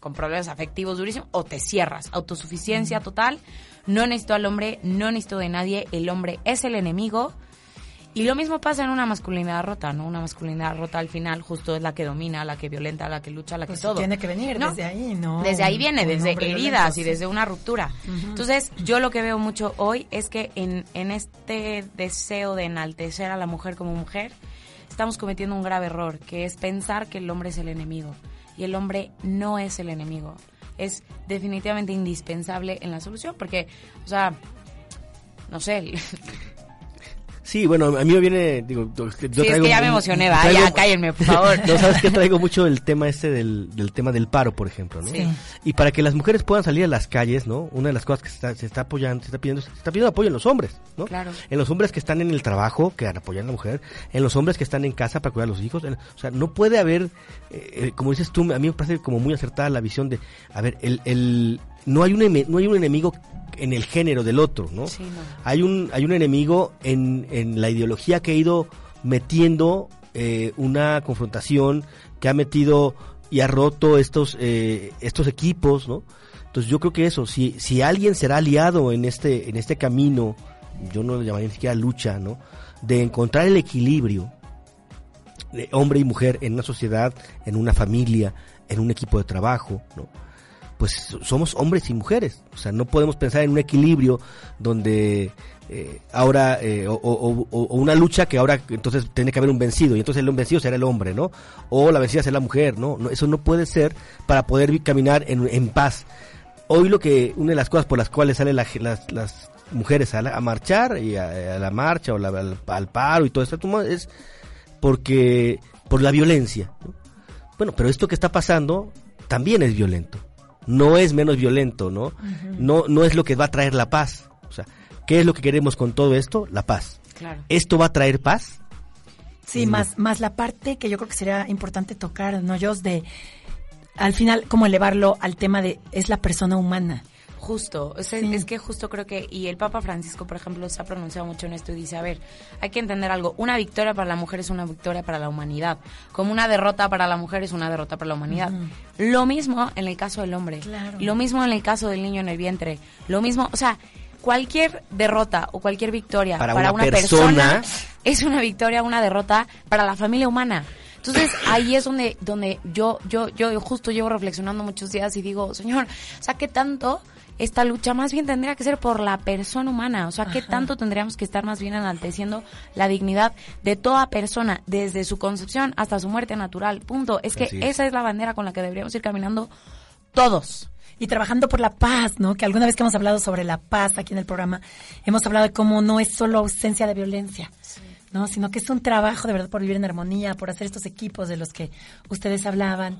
con problemas afectivos durísimos, o te cierras. Autosuficiencia total. No necesito al hombre, no necesito de nadie. El hombre es el enemigo y lo mismo pasa en una masculinidad rota, ¿no? Una masculinidad rota al final justo es la que domina, la que violenta, la que lucha, la que pues todo. Tiene que venir desde ahí, ¿no? Desde ahí viene, desde heridas y desde una ruptura. Entonces, yo lo que veo mucho hoy es que en, en este deseo de enaltecer a la mujer como mujer, estamos cometiendo un grave error, que es pensar que el hombre es el enemigo. Y el hombre no es el enemigo. Es definitivamente indispensable en la solución, porque, o sea, no sé, Sí, bueno, a mí me viene, digo, yo sí, traigo, es que ya me emocioné, vaya, cállenme, por favor. No, sabes que traigo mucho el tema este del, del tema del paro, por ejemplo, ¿no? Sí. Y para que las mujeres puedan salir a las calles, ¿no? Una de las cosas que se está, se está apoyando, se está pidiendo, se está pidiendo apoyo en los hombres, ¿no? Claro. En los hombres que están en el trabajo, que apoyan a la mujer, en los hombres que están en casa para cuidar a los hijos, en, o sea, no puede haber, eh, eh, como dices tú, a mí me parece como muy acertada la visión de, a ver, el, el, no hay un, no hay un enemigo en el género del otro, ¿no? Sí, no. Hay un hay un enemigo en, en la ideología que ha ido metiendo eh, una confrontación, que ha metido y ha roto estos eh, estos equipos, ¿no? Entonces yo creo que eso, si si alguien será aliado en este en este camino, yo no lo llamaría ni siquiera lucha, ¿no? De encontrar el equilibrio de hombre y mujer en una sociedad, en una familia, en un equipo de trabajo, ¿no? Pues somos hombres y mujeres. O sea, no podemos pensar en un equilibrio donde eh, ahora, eh, o, una lucha que ahora entonces tiene que haber un vencido, y entonces el vencido será el hombre, ¿no? O la vencida será la mujer, ¿no? no eso no puede ser para poder caminar en, en paz. Hoy lo que, una de las cosas por las cuales salen las, las mujeres a, a, marchar, y a, la marcha, o la, al, paro y todo esto, es porque, por la violencia. ¿no? Bueno, pero esto que está pasando también es violento no es menos violento, ¿no? No no es lo que va a traer la paz. O sea, ¿qué es lo que queremos con todo esto? La paz. Claro. ¿Esto va a traer paz? Sí, más más la parte que yo creo que sería importante tocar, ¿no, Jos? De al final como elevarlo al tema de es la persona humana. Justo, es, es, que justo creo que, y el Papa Francisco, por ejemplo, se ha pronunciado mucho en esto y dice, a ver, hay que entender algo, una victoria para la mujer es una victoria para la humanidad, como una derrota para la mujer es una derrota para la humanidad. Lo mismo en el caso del hombre, lo mismo en el caso del niño en el vientre, lo mismo, o sea, cualquier derrota o cualquier victoria para, una, persona, es una victoria, una derrota para la familia humana. Entonces ahí es donde donde yo yo yo justo llevo reflexionando muchos días y digo, señor, o sea, ¿qué tanto esta lucha más bien tendría que ser por la persona humana. O sea, ¿qué tanto tendríamos que estar más bien enalteciendo la dignidad de toda persona, desde su concepción hasta su muerte natural? Punto. Es que esa es la bandera con la que deberíamos ir caminando todos y trabajando por la paz, ¿no? Que alguna vez que hemos hablado sobre la paz aquí en el programa, hemos hablado de cómo no es solo ausencia de violencia, ¿no? Sino que es un trabajo de verdad por vivir en armonía, por hacer estos equipos de los que ustedes hablaban.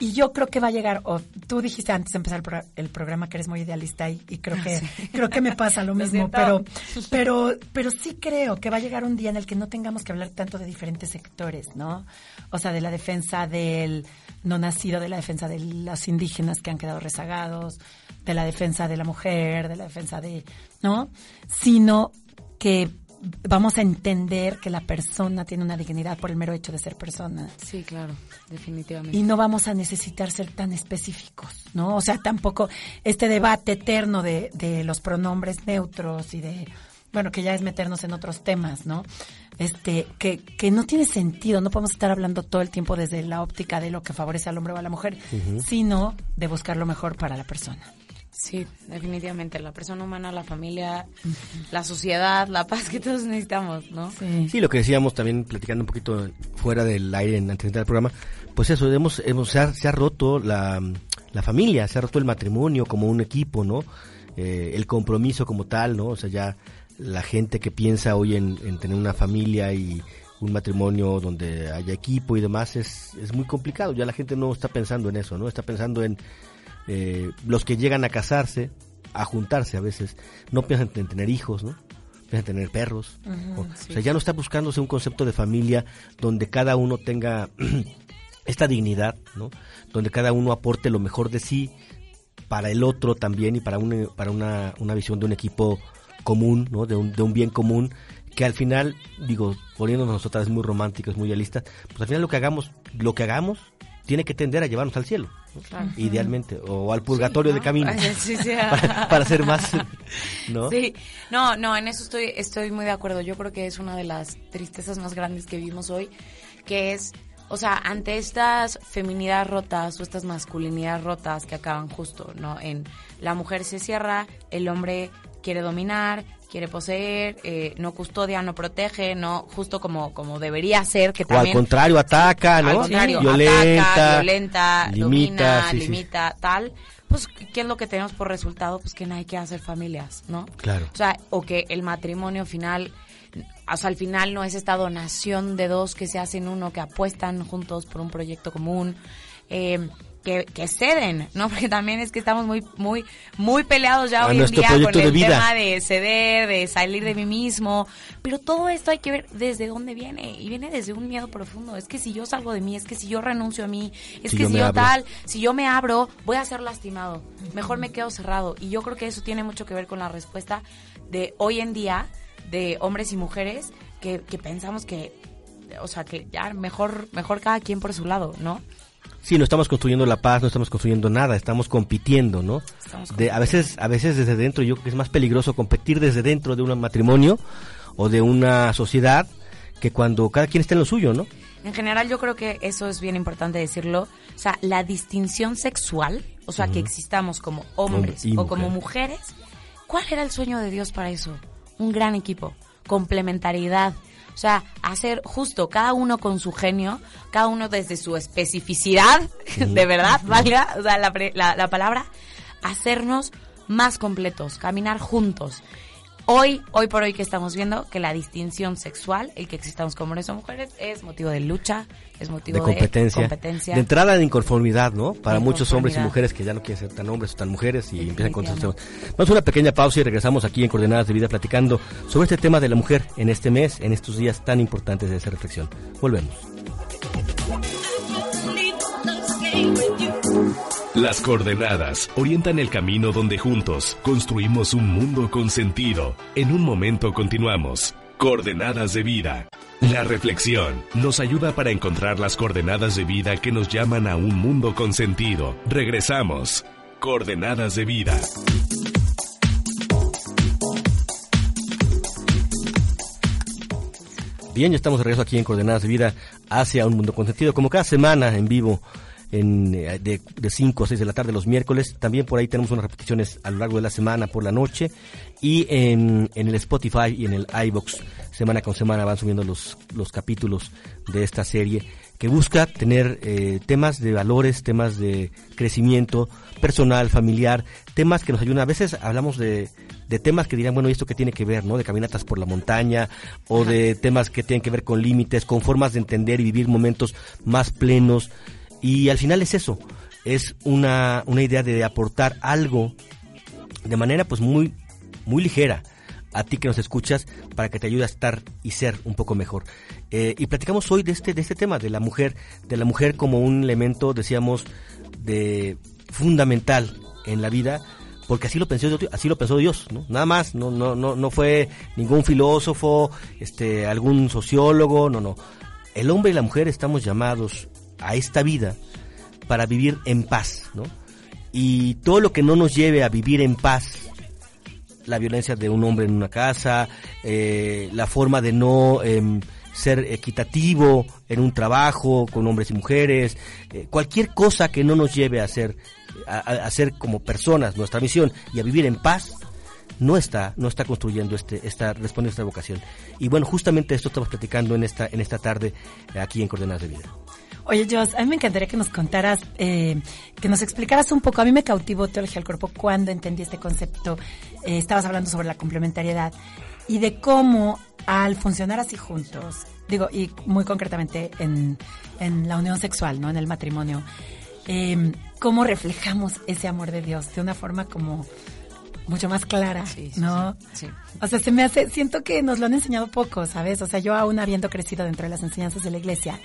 Y yo creo que va a llegar, o tú dijiste antes de empezar el, programa que eres muy idealista y, y creo que creo que me pasa lo mismo, pero pero pero sí creo que va a llegar un día en el que no tengamos que hablar tanto de diferentes sectores, ¿no? O sea, de la defensa del no nacido, de la defensa de los indígenas que han quedado rezagados, de la defensa de la mujer, de la defensa de, ¿no? Sino que vamos a entender que la persona tiene una dignidad por el mero hecho de ser persona. Sí, claro, definitivamente. Y no vamos a necesitar ser tan específicos, ¿no? O sea, tampoco este debate eterno de, de los pronombres neutros y de, bueno, que ya es meternos en otros temas, ¿no? Este, que, que no tiene sentido, no podemos estar hablando todo el tiempo desde la óptica de lo que favorece al hombre o a la mujer, sino de buscar lo mejor para la persona. Sí, definitivamente. La persona humana, la familia, la sociedad, la paz que todos necesitamos, ¿no? Sí. lo que decíamos también, platicando un poquito fuera del aire en antes del programa, pues eso, hemos, hemos, se, ha, roto la, la, familia, se ha roto el matrimonio como un equipo, ¿no? Eh, el compromiso como tal, ¿no? O sea, ya la gente que piensa hoy en, en tener una familia y un matrimonio donde haya equipo y demás es, es muy complicado. Ya la gente no está pensando en eso, ¿no? Está pensando en eh, los que llegan a casarse, a juntarse a veces, no piensan en tener hijos, ¿no? Piensan en tener perros. o, sea, ya no está buscándose un concepto de familia donde cada uno tenga esta dignidad, ¿no? Donde cada uno aporte lo mejor de sí para el otro también y para, una, para una, una visión de un equipo común, ¿no? De un, de un bien común que al final, digo, poniéndonos nosotras muy románticos, muy realistas, pues al final lo que hagamos, lo que hagamos tiene que tender a llevarnos al cielo, idealmente, o al purgatorio de camino, para, ser más, ¿no? Sí, no, no, en eso estoy, estoy muy de acuerdo. Yo creo que es una de las tristezas más grandes que vivimos hoy, que es, o sea, ante estas feminidades rotas o estas masculinidades rotas que acaban justo, ¿no? En la mujer se cierra, el hombre quiere dominar, quiere poseer, eh, no custodia, no protege, no justo como como debería ser que también al contrario ataca, ¿no? Al contrario, violenta, ataca, violenta, limita, domina, limita, tal. Pues qué es lo que tenemos por resultado, pues que no hay que hacer familias, ¿no? Claro. O sea, o que el matrimonio final o sea, al final no es esta donación de dos que se hacen uno, que apuestan juntos por un proyecto común. Eh, que, que, ceden, ¿no? Porque también es que estamos muy, muy, muy peleados ya hoy en día con el tema de ceder, de salir de mí mismo. Pero todo esto hay que ver desde dónde viene. Y viene desde un miedo profundo. Es que si yo salgo de mí, es que si yo renuncio a mí, es que si yo tal, si yo me abro, voy a ser lastimado. Mejor me quedo cerrado. Y yo creo que eso tiene mucho que ver con la respuesta de hoy en día de hombres y mujeres que, que pensamos que, o sea, que ya mejor, mejor cada quien por su lado, ¿no? Sí, no estamos construyendo la paz, no estamos construyendo nada, estamos compitiendo, ¿no? De, a veces, a veces desde dentro, yo creo que es más peligroso competir desde dentro de un matrimonio o de una sociedad que cuando cada quien está en lo suyo, ¿no? En general yo creo que eso es bien importante decirlo. O sea, la distinción sexual, o sea, que existamos como hombres o como mujeres, ¿cuál era el sueño de Dios para eso? Un gran equipo, complementariedad, o sea, hacer justo cada uno con su genio, cada uno desde su especificidad, de verdad, valga o sea, la, la palabra, hacernos más completos, caminar juntos hoy, hoy por hoy que estamos viendo que la distinción sexual, el que existamos como hombres o mujeres, es motivo de lucha, es motivo de competencia. De, de entrada de inconformidad, ¿no? Para muchos hombres y mujeres que ya no quieren ser tan hombres o tan mujeres y empiezan con sus Vamos a una pequeña pausa y regresamos aquí en Coordenadas de Vida platicando sobre este tema de la mujer en este mes, en estos días tan importantes de esa reflexión. Volvemos. Las coordenadas orientan el camino donde juntos construimos un mundo con sentido. En un momento continuamos. Coordenadas de vida. La reflexión nos ayuda para encontrar las coordenadas de vida que nos llaman a un mundo con sentido. Regresamos. Coordenadas de vida. Bien, ya estamos de regreso aquí en Coordenadas de Vida hacia un mundo con sentido, como cada semana en vivo en, eh, de, de 5 a 6 de la tarde los miércoles. También por ahí tenemos unas repeticiones a lo largo de la semana por la noche. Y en, en el Spotify y en el iBox, semana con semana van subiendo los, los capítulos de esta serie que busca tener eh, temas de valores, temas de crecimiento personal, familiar, temas que nos ayudan. A veces hablamos de, de temas que dirán, bueno, ¿y esto qué tiene que ver, no? De caminatas por la montaña, o de temas que tienen que ver con límites, con formas de entender y vivir momentos más plenos. Y al final es eso, es una, una idea de aportar algo de manera pues muy, muy ligera a ti que nos escuchas para que te ayude a estar y ser un poco mejor. Eh, y platicamos hoy de este, de este tema, de la mujer, de la mujer como un elemento, decíamos, de fundamental en la vida, porque así lo pensó así lo pensó Dios, ¿no? Nada más, no, no, no, no fue ningún filósofo, este, algún sociólogo, no, no. El hombre y la mujer estamos llamados a esta vida para vivir en paz, ¿no? Y todo lo que no nos lleve a vivir en paz, la violencia de un hombre en una casa, eh, la forma de no em, ser equitativo en un trabajo con hombres y mujeres, eh, cualquier cosa que no nos lleve a ser, a, ser como personas nuestra misión y a vivir en paz, no está, no está construyendo este, está respondiendo a esta vocación. Y bueno, justamente esto estamos platicando en esta, en esta tarde aquí en Coordenadas de Vida. Oye, Jos, a mí me encantaría que nos contaras, eh, que nos explicaras un poco. A mí me cautivó Teología del Cuerpo cuando entendí este concepto. Eh, estabas hablando sobre la complementariedad y de cómo al funcionar así juntos, digo, y muy concretamente en, en la unión sexual, ¿no? En el matrimonio, eh, cómo reflejamos ese amor de Dios de una forma como mucho más clara, Sí, sí, ¿no? sí. O sea, se me hace, siento que nos lo han enseñado poco, ¿sabes? O sea, yo aún habiendo crecido dentro de las enseñanzas de la iglesia,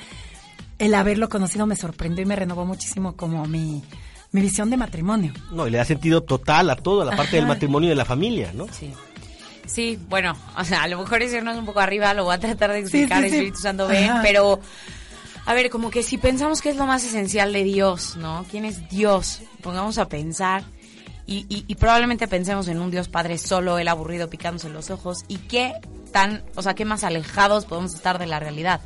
el haberlo conocido me sorprendió y me renovó muchísimo como mi, mi visión de matrimonio. No, y le da sentido total a toda la parte del matrimonio y de la familia, ¿no? Sí. Sí, bueno, o sea, a lo mejor es irnos un poco arriba, lo voy a tratar de explicar, sí, sí. Espíritu Santo ven, pero a ver, como que si pensamos que es lo más esencial de Dios, ¿no? ¿Quién es Dios? Pongamos a pensar y, y, y probablemente pensemos en un Dios Padre solo, el aburrido picándose los ojos y qué tan, o sea, qué más alejados podemos estar de la realidad.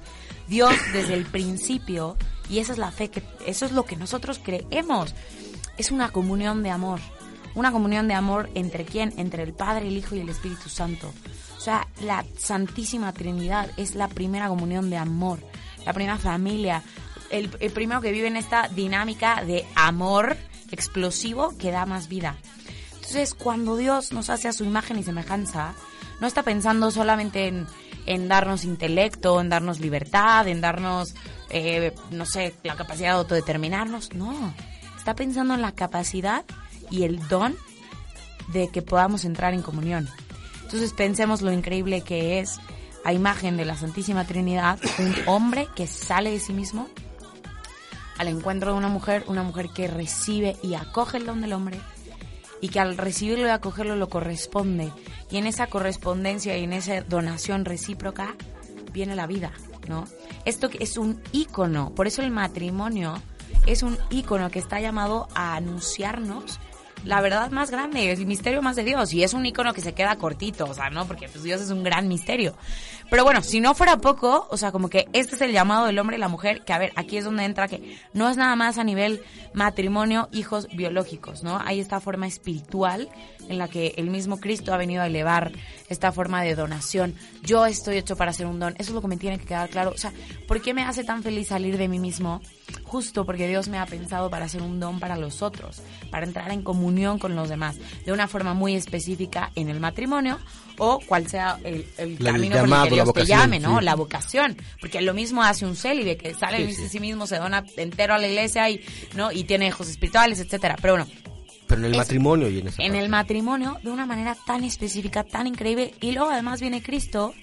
Dios desde el principio, y esa es la fe que, eso es lo que nosotros creemos, es una comunión de amor. Una comunión de amor entre quién? Entre el Padre, el Hijo y el Espíritu Santo. O sea, la Santísima Trinidad es la primera comunión de amor, la primera familia, el, el primero que vive en esta dinámica de amor explosivo que da más vida. Entonces, cuando Dios nos hace a su imagen y semejanza, no está pensando solamente en, en darnos intelecto, en darnos libertad, en darnos, eh, no sé, la capacidad de autodeterminarnos. No, está pensando en la capacidad y el don de que podamos entrar en comunión. Entonces pensemos lo increíble que es a imagen de la Santísima Trinidad un hombre que sale de sí mismo al encuentro de una mujer, una mujer que recibe y acoge el don del hombre y que al recibirlo y acogerlo lo corresponde. Y en esa correspondencia y en esa donación recíproca viene la vida, ¿no? Esto es un ícono, por eso el matrimonio es un ícono que está llamado a anunciarnos la verdad más grande, el misterio más de Dios. Y es un icono que se queda cortito, o sea, ¿no? Porque pues, Dios es un gran misterio. Pero bueno, si no fuera poco, o sea, como que este es el llamado del hombre y la mujer, que a ver, aquí es donde entra que no es nada más a nivel matrimonio, hijos biológicos, ¿no? Hay esta forma espiritual en la que el mismo Cristo ha venido a elevar esta forma de donación. Yo estoy hecho para ser un don. Eso es lo que me tiene que quedar claro. O sea, ¿por qué me hace tan feliz salir de mí mismo? Justo porque Dios me ha pensado para ser un don para los otros, para entrar en comunión con los demás, de una forma muy específica en el matrimonio o cual sea el, el La- el camino por el que Dios te vocación, llame, ¿no? sí. La vocación, porque lo mismo hace un célibe que sale Sí, de sí. sí mismo, se dona entero a la iglesia y no y tiene hijos espirituales, etcétera. Pero bueno, Pero en el Es- matrimonio y en esa en parte. el matrimonio de una manera tan específica, tan increíble. Y luego además viene Cristo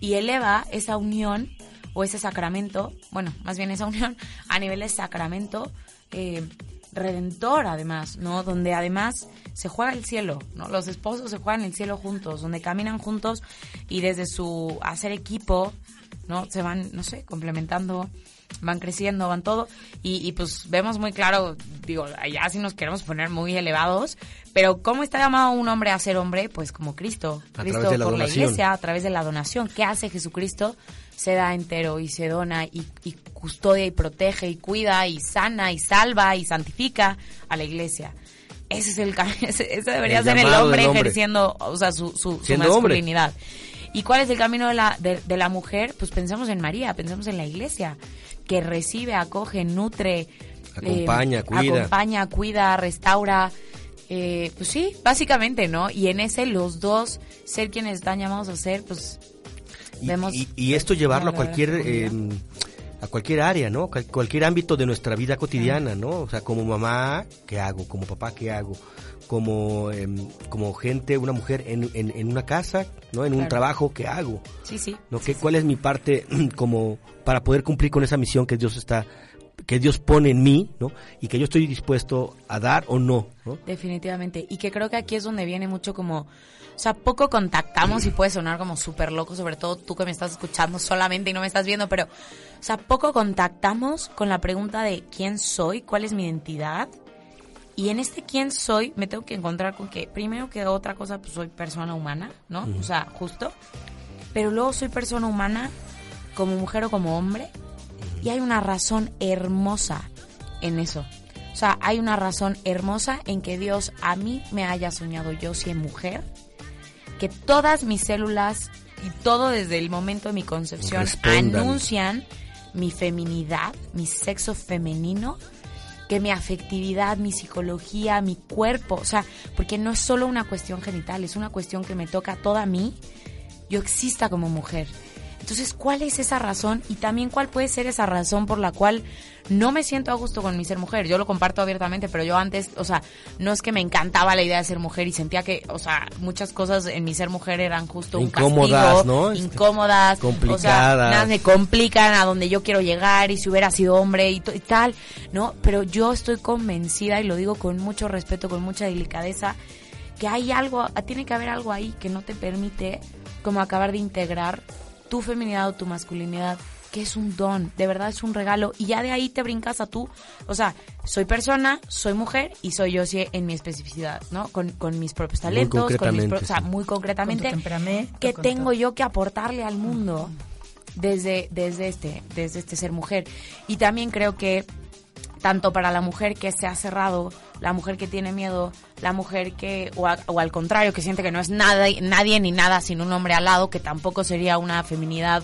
y eleva esa unión o ese sacramento, bueno, más bien esa unión a nivel de sacramento, eh, redentor además, ¿no? Donde además se juega el cielo, ¿no? Los esposos se juegan el cielo juntos, donde caminan juntos y desde su hacer equipo, ¿no? Se van, no sé, complementando, van creciendo, van todo. Y, y pues vemos muy claro, digo, allá sí nos queremos poner muy elevados, pero ¿cómo está llamado un hombre a ser hombre? Pues como Cristo. A Cristo través de la por la donación. iglesia, a través de la donación. ¿Qué hace Jesucristo? Se da entero y se dona y, y custodia y protege y cuida y sana y salva y santifica a la iglesia. Ese es el ese, ese debería El ser el hombre, ejerciendo, o sea, su, su, su Siendo hombre. masculinidad. ¿Y cuál es el camino de la, de, de la mujer? Pues pensemos en María, pensemos en la iglesia, que recibe, acoge, nutre, Acompaña, eh, cuida. acompaña, cuida, restaura. Eh, pues sí, básicamente, ¿no? Y en ese los dos ser quienes están llamados a ser, pues Y, vemos. y- y esto llevarlo a cualquier eh, a cualquier área, ¿no? Cual- cualquier ámbito de nuestra vida cotidiana, ¿no? O sea, como mamá, ¿qué hago? Como papá, ¿qué hago? Como em, como gente, una mujer en, en, en una casa, ¿no? En un Claro. trabajo, ¿qué hago? Sí, sí. ¿No? ¿Qué, ¿Cuál es mi parte como para poder cumplir con esa misión que Dios está que Dios pone en mí, ¿no? Y que yo estoy dispuesto a dar o no, ¿no? Definitivamente. Y que creo que aquí es donde viene mucho como, o sea, poco contactamos y puede sonar como súper loco, sobre todo tú que me estás escuchando solamente y no me estás viendo, pero, o sea, poco contactamos con la pregunta de quién soy, cuál es mi identidad. Y en este quién soy me tengo que encontrar con que, primero que otra cosa, pues soy persona humana, ¿no? O sea, justo. Pero luego soy persona humana como mujer o como hombre. Y hay una razón hermosa en eso. O sea, hay una razón hermosa en que Dios a mí me haya soñado yo si mujer, que todas mis células y todo desde el momento de mi concepción Respondan. anuncian mi feminidad, mi sexo femenino, que mi afectividad, mi psicología, mi cuerpo, o sea, porque no es solo una cuestión genital, es una cuestión que me toca toda a mí, yo exista como mujer. Entonces, ¿cuál es esa razón? Y también, ¿cuál puede ser esa razón por la cual no me siento a gusto con mi ser mujer? Yo lo comparto abiertamente, pero yo antes, o sea, no es que me encantaba la idea de ser mujer y sentía que, o sea, muchas cosas en mi ser mujer eran justo un Incómodas, castigo, ¿no? incómodas, o sea, Complicadas. nada, me complican a donde yo quiero llegar y si hubiera sido hombre y, y tal, ¿no? Pero yo estoy convencida y lo digo con mucho respeto, con mucha delicadeza, que hay algo, tiene que haber algo ahí que no te permite como acabar de integrar tu feminidad o tu masculinidad, que es un don, de verdad es un regalo, y ya de ahí te brincas a tú, o sea, soy persona, soy mujer y soy yo sí en mi especificidad, ¿no? Con, con mis propios talentos, con mis concretamente, pro- o sea, muy concretamente, ¿qué tengo todo. yo que aportarle al mundo desde, desde este, desde este ser mujer? Y también creo que tanto para la mujer que se ha cerrado, la mujer que tiene miedo, la mujer que, o, a- o al contrario, que siente que no es nada, nadie ni nada sin un hombre al lado, que tampoco sería una feminidad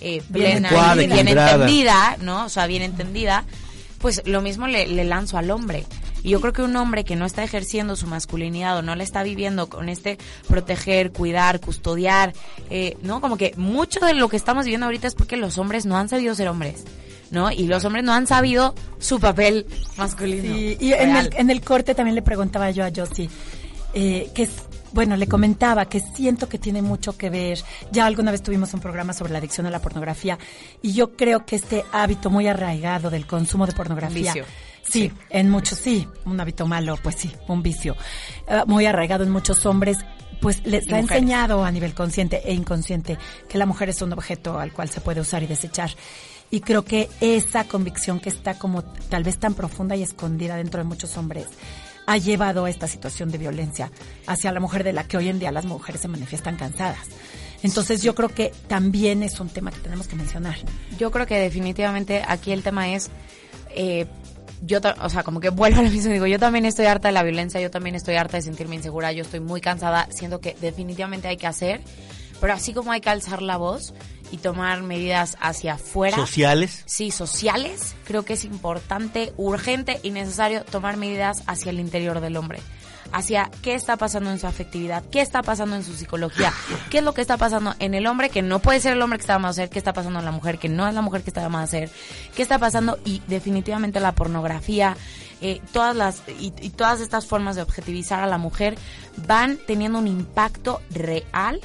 eh, Bien plena bien equilibrada. entendida, ¿no? O sea, bien entendida, pues lo mismo le, le lanzo al hombre. Y yo creo que un hombre que no está ejerciendo su masculinidad o no la está viviendo con este proteger, cuidar, custodiar, eh, ¿no? Como que mucho de lo que estamos viviendo ahorita es porque los hombres no han sabido ser hombres, ¿no? Y los hombres no han sabido su papel masculino. Sí, y en el, en el corte también le preguntaba yo a Josie, eh, que es, bueno, le comentaba que siento que tiene mucho que ver, ya alguna vez tuvimos un programa sobre la adicción a la pornografía, y yo creo que este hábito muy arraigado del consumo de pornografía, vicio. Sí, en muchos, sí, un hábito malo, pues sí, un vicio, eh, muy arraigado en muchos hombres, pues les ha enseñado a nivel consciente e inconsciente que la mujer es un objeto al cual se puede usar y desechar. Y creo que esa convicción que está como tal vez tan profunda y escondida dentro de muchos hombres ha llevado a esta situación de violencia hacia la mujer de la que hoy en día las mujeres se manifiestan cansadas. Entonces yo creo que también es un tema que tenemos que mencionar. Yo creo que definitivamente aquí el tema es, eh, yo, o sea, como que vuelvo a lo mismo, digo, yo también estoy harta de la violencia, yo también estoy harta de sentirme insegura, yo estoy muy cansada, siento que definitivamente hay que hacer, pero así como hay que alzar la voz y tomar medidas hacia afuera. Sociales. Sí, sociales, creo que es importante, urgente y necesario tomar medidas hacia el interior del hombre. Hacia qué está pasando en su afectividad, qué está pasando en su psicología, qué es lo que está pasando en el hombre que no puede ser el hombre que está llamado a ser, qué está pasando en la mujer que no es la mujer que está llamada a ser, qué está pasando y definitivamente la pornografía, eh, todas las y, y todas estas formas de objetivizar a la mujer van teniendo un impacto real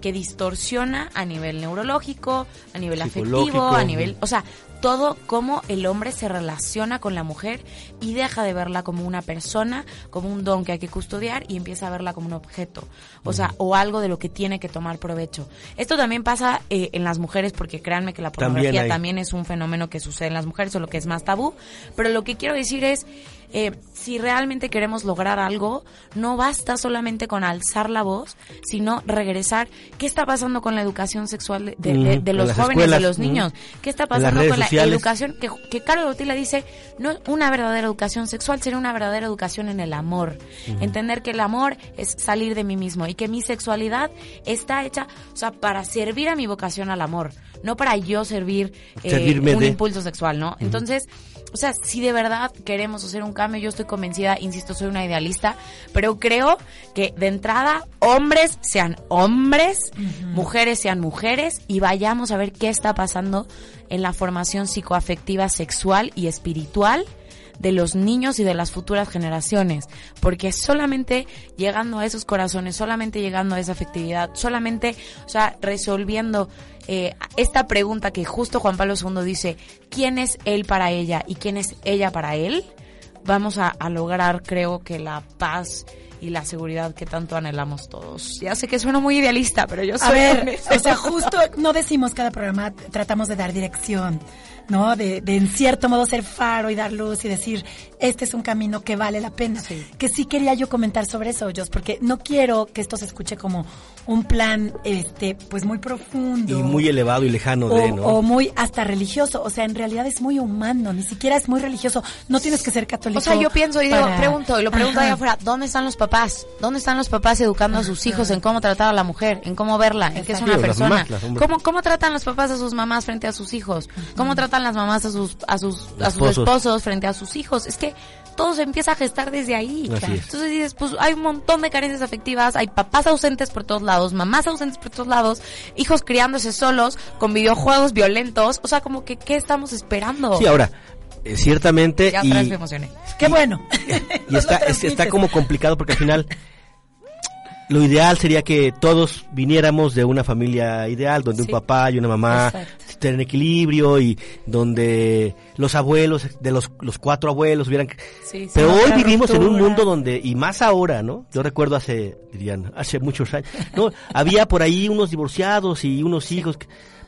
que distorsiona a nivel neurológico, a nivel afectivo, a nivel, o sea, todo cómo el hombre se relaciona con la mujer y deja de verla como una persona, como un don que hay que custodiar y empieza a verla como un objeto, o sea, o algo de lo que tiene que tomar provecho. Esto también pasa eh, en las mujeres porque créanme que la pornografía también, es un fenómeno que sucede en las mujeres, o lo que es más tabú, pero lo que quiero decir es eh, si realmente queremos lograr algo, no basta solamente con alzar la voz, sino regresar. ¿Qué está pasando con la educación sexual de, los jóvenes, de los niños? ¿Qué está pasando con la educación? Que, que Caro Botila dice, no una verdadera educación sexual, sería una verdadera educación en el amor. Entender que el amor es salir de mí mismo y que mi sexualidad está hecha, o sea, para servir a mi vocación al amor, no para yo servir eh, un impulso sexual, ¿no? Entonces, o sea, si de verdad queremos hacer un cambio, yo estoy convencida, insisto, soy una idealista, pero creo que de entrada hombres sean hombres, mujeres sean mujeres y vayamos a ver qué está pasando en la formación psicoafectiva sexual y espiritual de los niños y de las futuras generaciones, porque solamente llegando a esos corazones, solamente llegando a esa afectividad, solamente, o sea, resolviendo eh, esta pregunta que justo Juan Pablo II dice, ¿quién es él para ella y quién es ella para él? Vamos a, lograr, creo que la paz y la seguridad que tanto anhelamos todos. Ya sé que suena muy idealista, pero yo soy... A ver, o sea, justo no decimos cada programa, tratamos de dar dirección. ¿No? De, de, en cierto modo ser faro y dar luz y decir, este es un camino que vale la pena. Que sí quería yo comentar sobre eso, Jos, porque no quiero que esto se escuche como un plan, este, pues muy profundo. Y muy elevado y lejano de, ¿no? O muy hasta religioso. O sea, en realidad es muy humano, ni siquiera es muy religioso. No tienes que ser católico. O sea, yo pienso y digo, pregunto, y lo pregunto allá afuera, ¿dónde están los papás? ¿Dónde están los papás educando a sus hijos en cómo tratar a la mujer, en cómo verla, en qué es una persona? ¿Cómo, ¿Cómo tratan los papás a sus mamás frente a sus hijos? ¿Cómo tratan las mamás a sus, a sus, a sus esposos frente a sus hijos? Es que todo se empieza a gestar desde ahí. Entonces dices, pues hay un montón de carencias afectivas, hay papás ausentes por todos lados, mamás ausentes por todos lados, hijos criándose solos, con videojuegos violentos, o sea, como que, ¿qué estamos esperando? Sí, ahora, eh, ciertamente... Ya y, me emocioné. Qué bueno. Y, está, está como complicado porque al final lo ideal sería que todos viniéramos de una familia ideal, donde un papá y una mamá estén en equilibrio y donde los abuelos, de los, los cuatro abuelos hubieran... Pero hoy vivimos en un mundo donde, y más ahora, ¿no? Yo recuerdo hace, dirían, hace muchos años, ¿no? Había por ahí unos divorciados y unos hijos,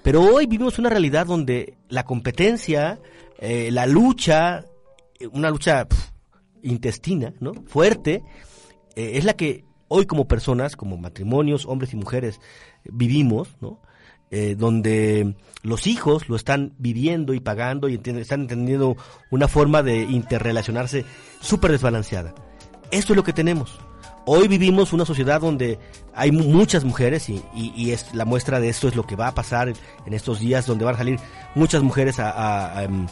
pero hoy vivimos una realidad donde la competencia, eh, la lucha, una lucha intestina, ¿no? Fuerte, eh, es la que hoy como personas, como matrimonios, hombres y mujeres, vivimos, ¿no? Eh, donde los hijos lo están viviendo y pagando y están entendiendo una forma de interrelacionarse súper desbalanceada. Esto es lo que tenemos. Hoy vivimos una sociedad donde hay muchas mujeres y, es la muestra de esto es lo que va a pasar en, estos días donde van a salir muchas mujeres em,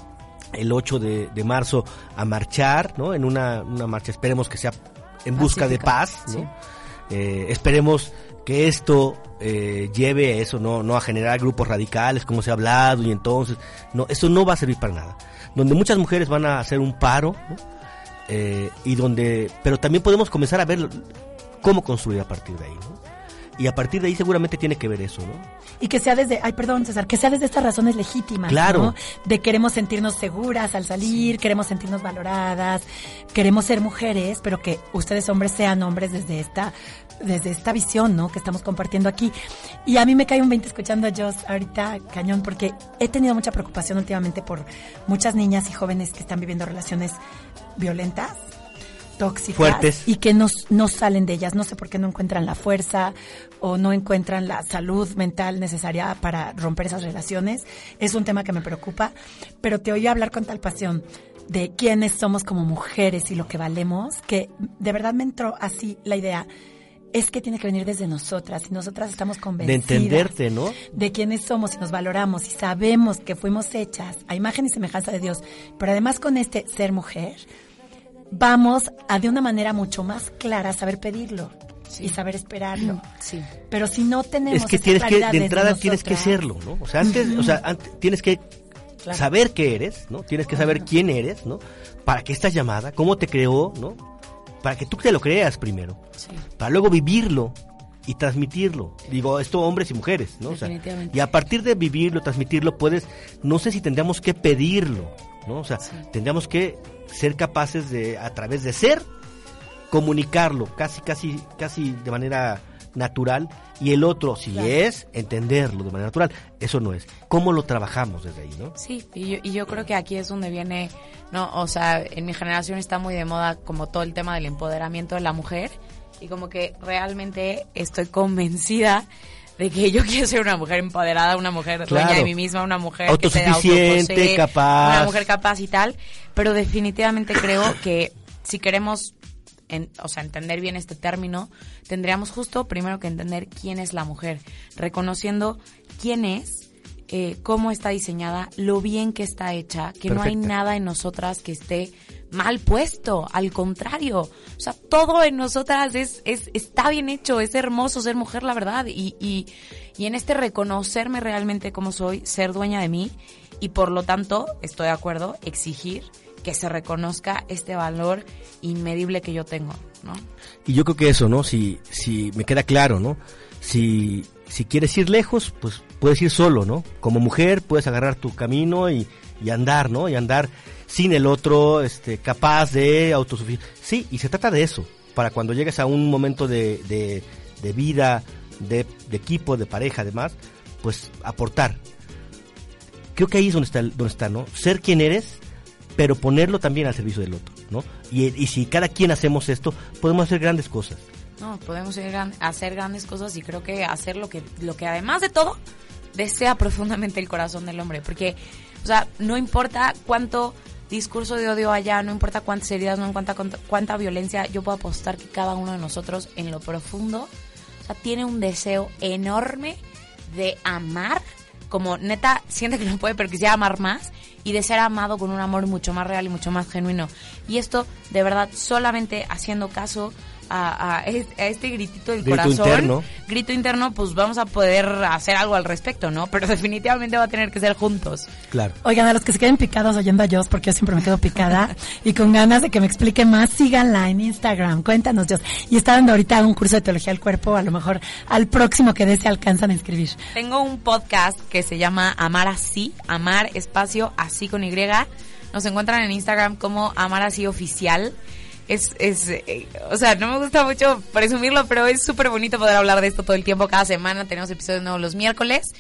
el 8 de, marzo a marchar, ¿no? En una marcha, esperemos que sea en busca de paz, ¿no? Eh, esperemos que esto eh, lleve a eso, no, no a generar grupos radicales como se ha hablado y entonces, no, esto no va a servir para nada. Donde muchas mujeres van a hacer un paro, eh, y donde, pero también podemos comenzar a ver cómo construir a partir de ahí, ¿no? Y a partir de ahí seguramente tiene que ver eso, ¿no? Y que sea desde, ay, perdón, César, que sea desde estas razones legítimas, claro. ¿no? De queremos sentirnos seguras al salir, queremos sentirnos valoradas, queremos ser mujeres, pero que ustedes hombres sean hombres desde esta, desde esta visión, ¿no? Que estamos compartiendo aquí. Y a mí me cae un 20 escuchando a Joss ahorita, cañón, porque he tenido mucha preocupación últimamente por muchas niñas y jóvenes que están viviendo relaciones violentas tóxicas Fuertes. y que no, no salen de ellas. No sé por qué no encuentran la fuerza o no encuentran la salud mental necesaria para romper esas relaciones. Es un tema que me preocupa, pero te oí hablar con tal pasión de quiénes somos como mujeres y lo que valemos, que de verdad me entró así la idea. Es que tiene que venir desde nosotras y nosotras estamos convencidas. De entenderte, ¿no? De quiénes somos y nos valoramos y sabemos que fuimos hechas a imagen y semejanza de Dios. Pero además con este ser mujer, vamos a de una manera mucho más clara saber pedirlo y saber esperarlo. Sí. Pero si no tenemos es que tienes que de entrada tienes que serlo, ¿no? O sea, antes, o sea, tienes que saber qué eres, ¿no? Tienes que saber quién eres, ¿no? Para qué estás llamada, cómo te creó, ¿no? Para que tú te lo creas primero. Sí. Para luego vivirlo y transmitirlo. Digo, esto hombres y mujeres, ¿no? O sea, y a partir de vivirlo, transmitirlo, puedes, no sé si tendríamos que pedirlo, ¿no? O sea, tendríamos que ser capaces de, a través de ser, comunicarlo, casi, casi, casi de manera natural, y el otro, si es, entenderlo de manera natural. Eso no es. ¿Cómo lo trabajamos desde ahí, no? Sí, y yo, y yo creo que aquí es donde viene, no, o sea, en mi generación está muy de moda como todo el tema del empoderamiento de la mujer y como que realmente estoy convencida de que yo quiero ser una mujer empoderada, una mujer dueña Claro. de mí misma, una mujer que Autosuficiente, autoposee, capaz. una mujer capaz y tal, pero definitivamente creo que si queremos en- o sea, entender bien este término, tendríamos justo primero que entender quién es la mujer, reconociendo quién es, eh, cómo está diseñada, lo bien que está hecha, que no hay nada en nosotras que esté mal puesto, al contrario, o sea, todo en nosotras es, es está bien hecho, es hermoso ser mujer, la verdad, y, y, y en este reconocerme realmente como soy, ser dueña de mí, y por lo tanto, estoy de acuerdo, exigir que se reconozca este valor inmedible que yo tengo, ¿no? Y yo creo que eso, ¿no? Si, si me queda claro, ¿no? Si, si quieres ir lejos, pues puedes ir solo, ¿no? Como mujer puedes agarrar tu camino y, y andar, ¿no? Y andar sin el otro, este, capaz de autosuficiencia. Sí, y se trata de eso, para cuando llegues a un momento de, de, vida, de, equipo, de pareja, además, pues aportar. Creo que ahí es donde está, donde está, ¿no? Ser quien eres, pero ponerlo también al servicio del otro, ¿no? Y, y si cada quien hacemos esto, podemos hacer grandes cosas. No, podemos hacer grandes cosas y creo que hacer lo que, lo que además de todo desea profundamente el corazón del hombre. Porque, o sea, no importa cuánto discurso de odio haya, no importa cuántas heridas, no importa cuánta, cuánta violencia, yo puedo apostar que cada uno de nosotros en lo profundo, tiene un deseo enorme de amar, como neta siente que no puede, pero quisiera amar más y de ser amado con un amor mucho más real y mucho más genuino. Y esto, de verdad, solamente haciendo caso a, a es- a este gritito del Grito corazón, interno. grito interno, pues vamos a poder hacer algo al respecto, ¿no? Pero definitivamente va a tener que ser juntos. Claro. Oigan, a los que se queden picados oyendo a Joss, porque yo siempre me quedo picada y con ganas de que me explique más, síganla en Instagram. Cuéntanos, Joss. Y está dando ahorita un curso de teología del cuerpo, a lo mejor al próximo que dé se alcanzan a inscribir. Tengo un podcast que se llama Amar Así, Amar Espacio Así con Y. Nos encuentran en Instagram como Amar Así Oficial. Es, es, eh, o sea, no me gusta mucho presumirlo, pero es súper bonito poder hablar de esto todo el tiempo, cada semana. Tenemos episodios nuevos los miércoles.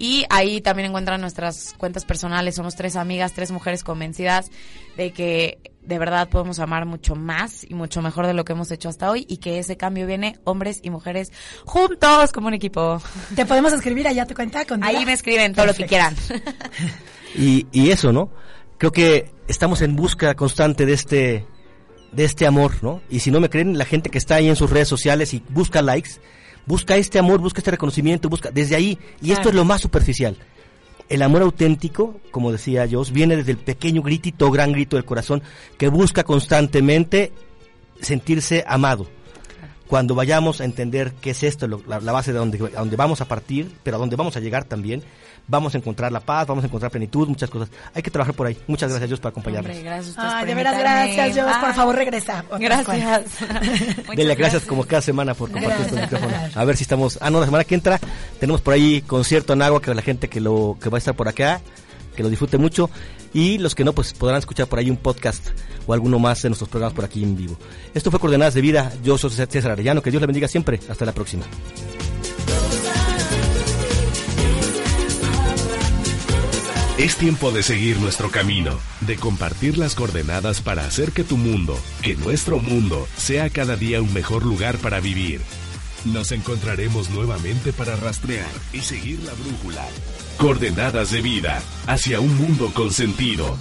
Y ahí también encuentran nuestras cuentas personales. Somos tres amigas, tres mujeres convencidas de que de verdad podemos amar mucho más y mucho mejor de lo que hemos hecho hasta hoy y que ese cambio viene hombres y mujeres juntos como un equipo. ¿Te podemos escribir allá tu cuenta? Con Ahí me escriben todo lo que quieran. Y, y eso, ¿no? Creo que estamos en busca constante de este, de este amor, ¿no? Y si no me creen, la gente que está ahí en sus redes sociales y busca likes, busca este amor, busca este reconocimiento, busca desde ahí. Y esto es lo más superficial. El amor auténtico, como decía Jos, viene desde el pequeño gritito, gran grito del corazón, que busca constantemente sentirse amado. Cuando vayamos a entender qué es esto, lo- la, la base de donde, a donde vamos a partir, pero a donde vamos a llegar también, vamos a encontrar la paz, vamos a encontrar plenitud, muchas cosas. Hay que trabajar por ahí. Muchas gracias, Dios, por acompañarnos. Hombre, gracias a ustedes Ay, por de veras, gracias, Joss. Por Bye. favor, regresa. Gracias. Dele gracias gracias. como cada semana por compartir estos micrófonos. A ver si estamos. Ah, no, la semana que entra tenemos por ahí concierto en agua que la gente que lo que va a estar por acá, que lo disfrute mucho. Y los que no, pues podrán escuchar por ahí un podcast o alguno más de nuestros programas por aquí en vivo. Esto fue Coordenadas de Vida. Yo soy César Arellano. Que Dios le bendiga siempre. Hasta la próxima. Es tiempo de seguir nuestro camino, de compartir las coordenadas para hacer que tu mundo, que nuestro mundo, sea cada día un mejor lugar para vivir. Nos encontraremos nuevamente para rastrear y seguir la brújula. Coordenadas de vida hacia un mundo con sentido.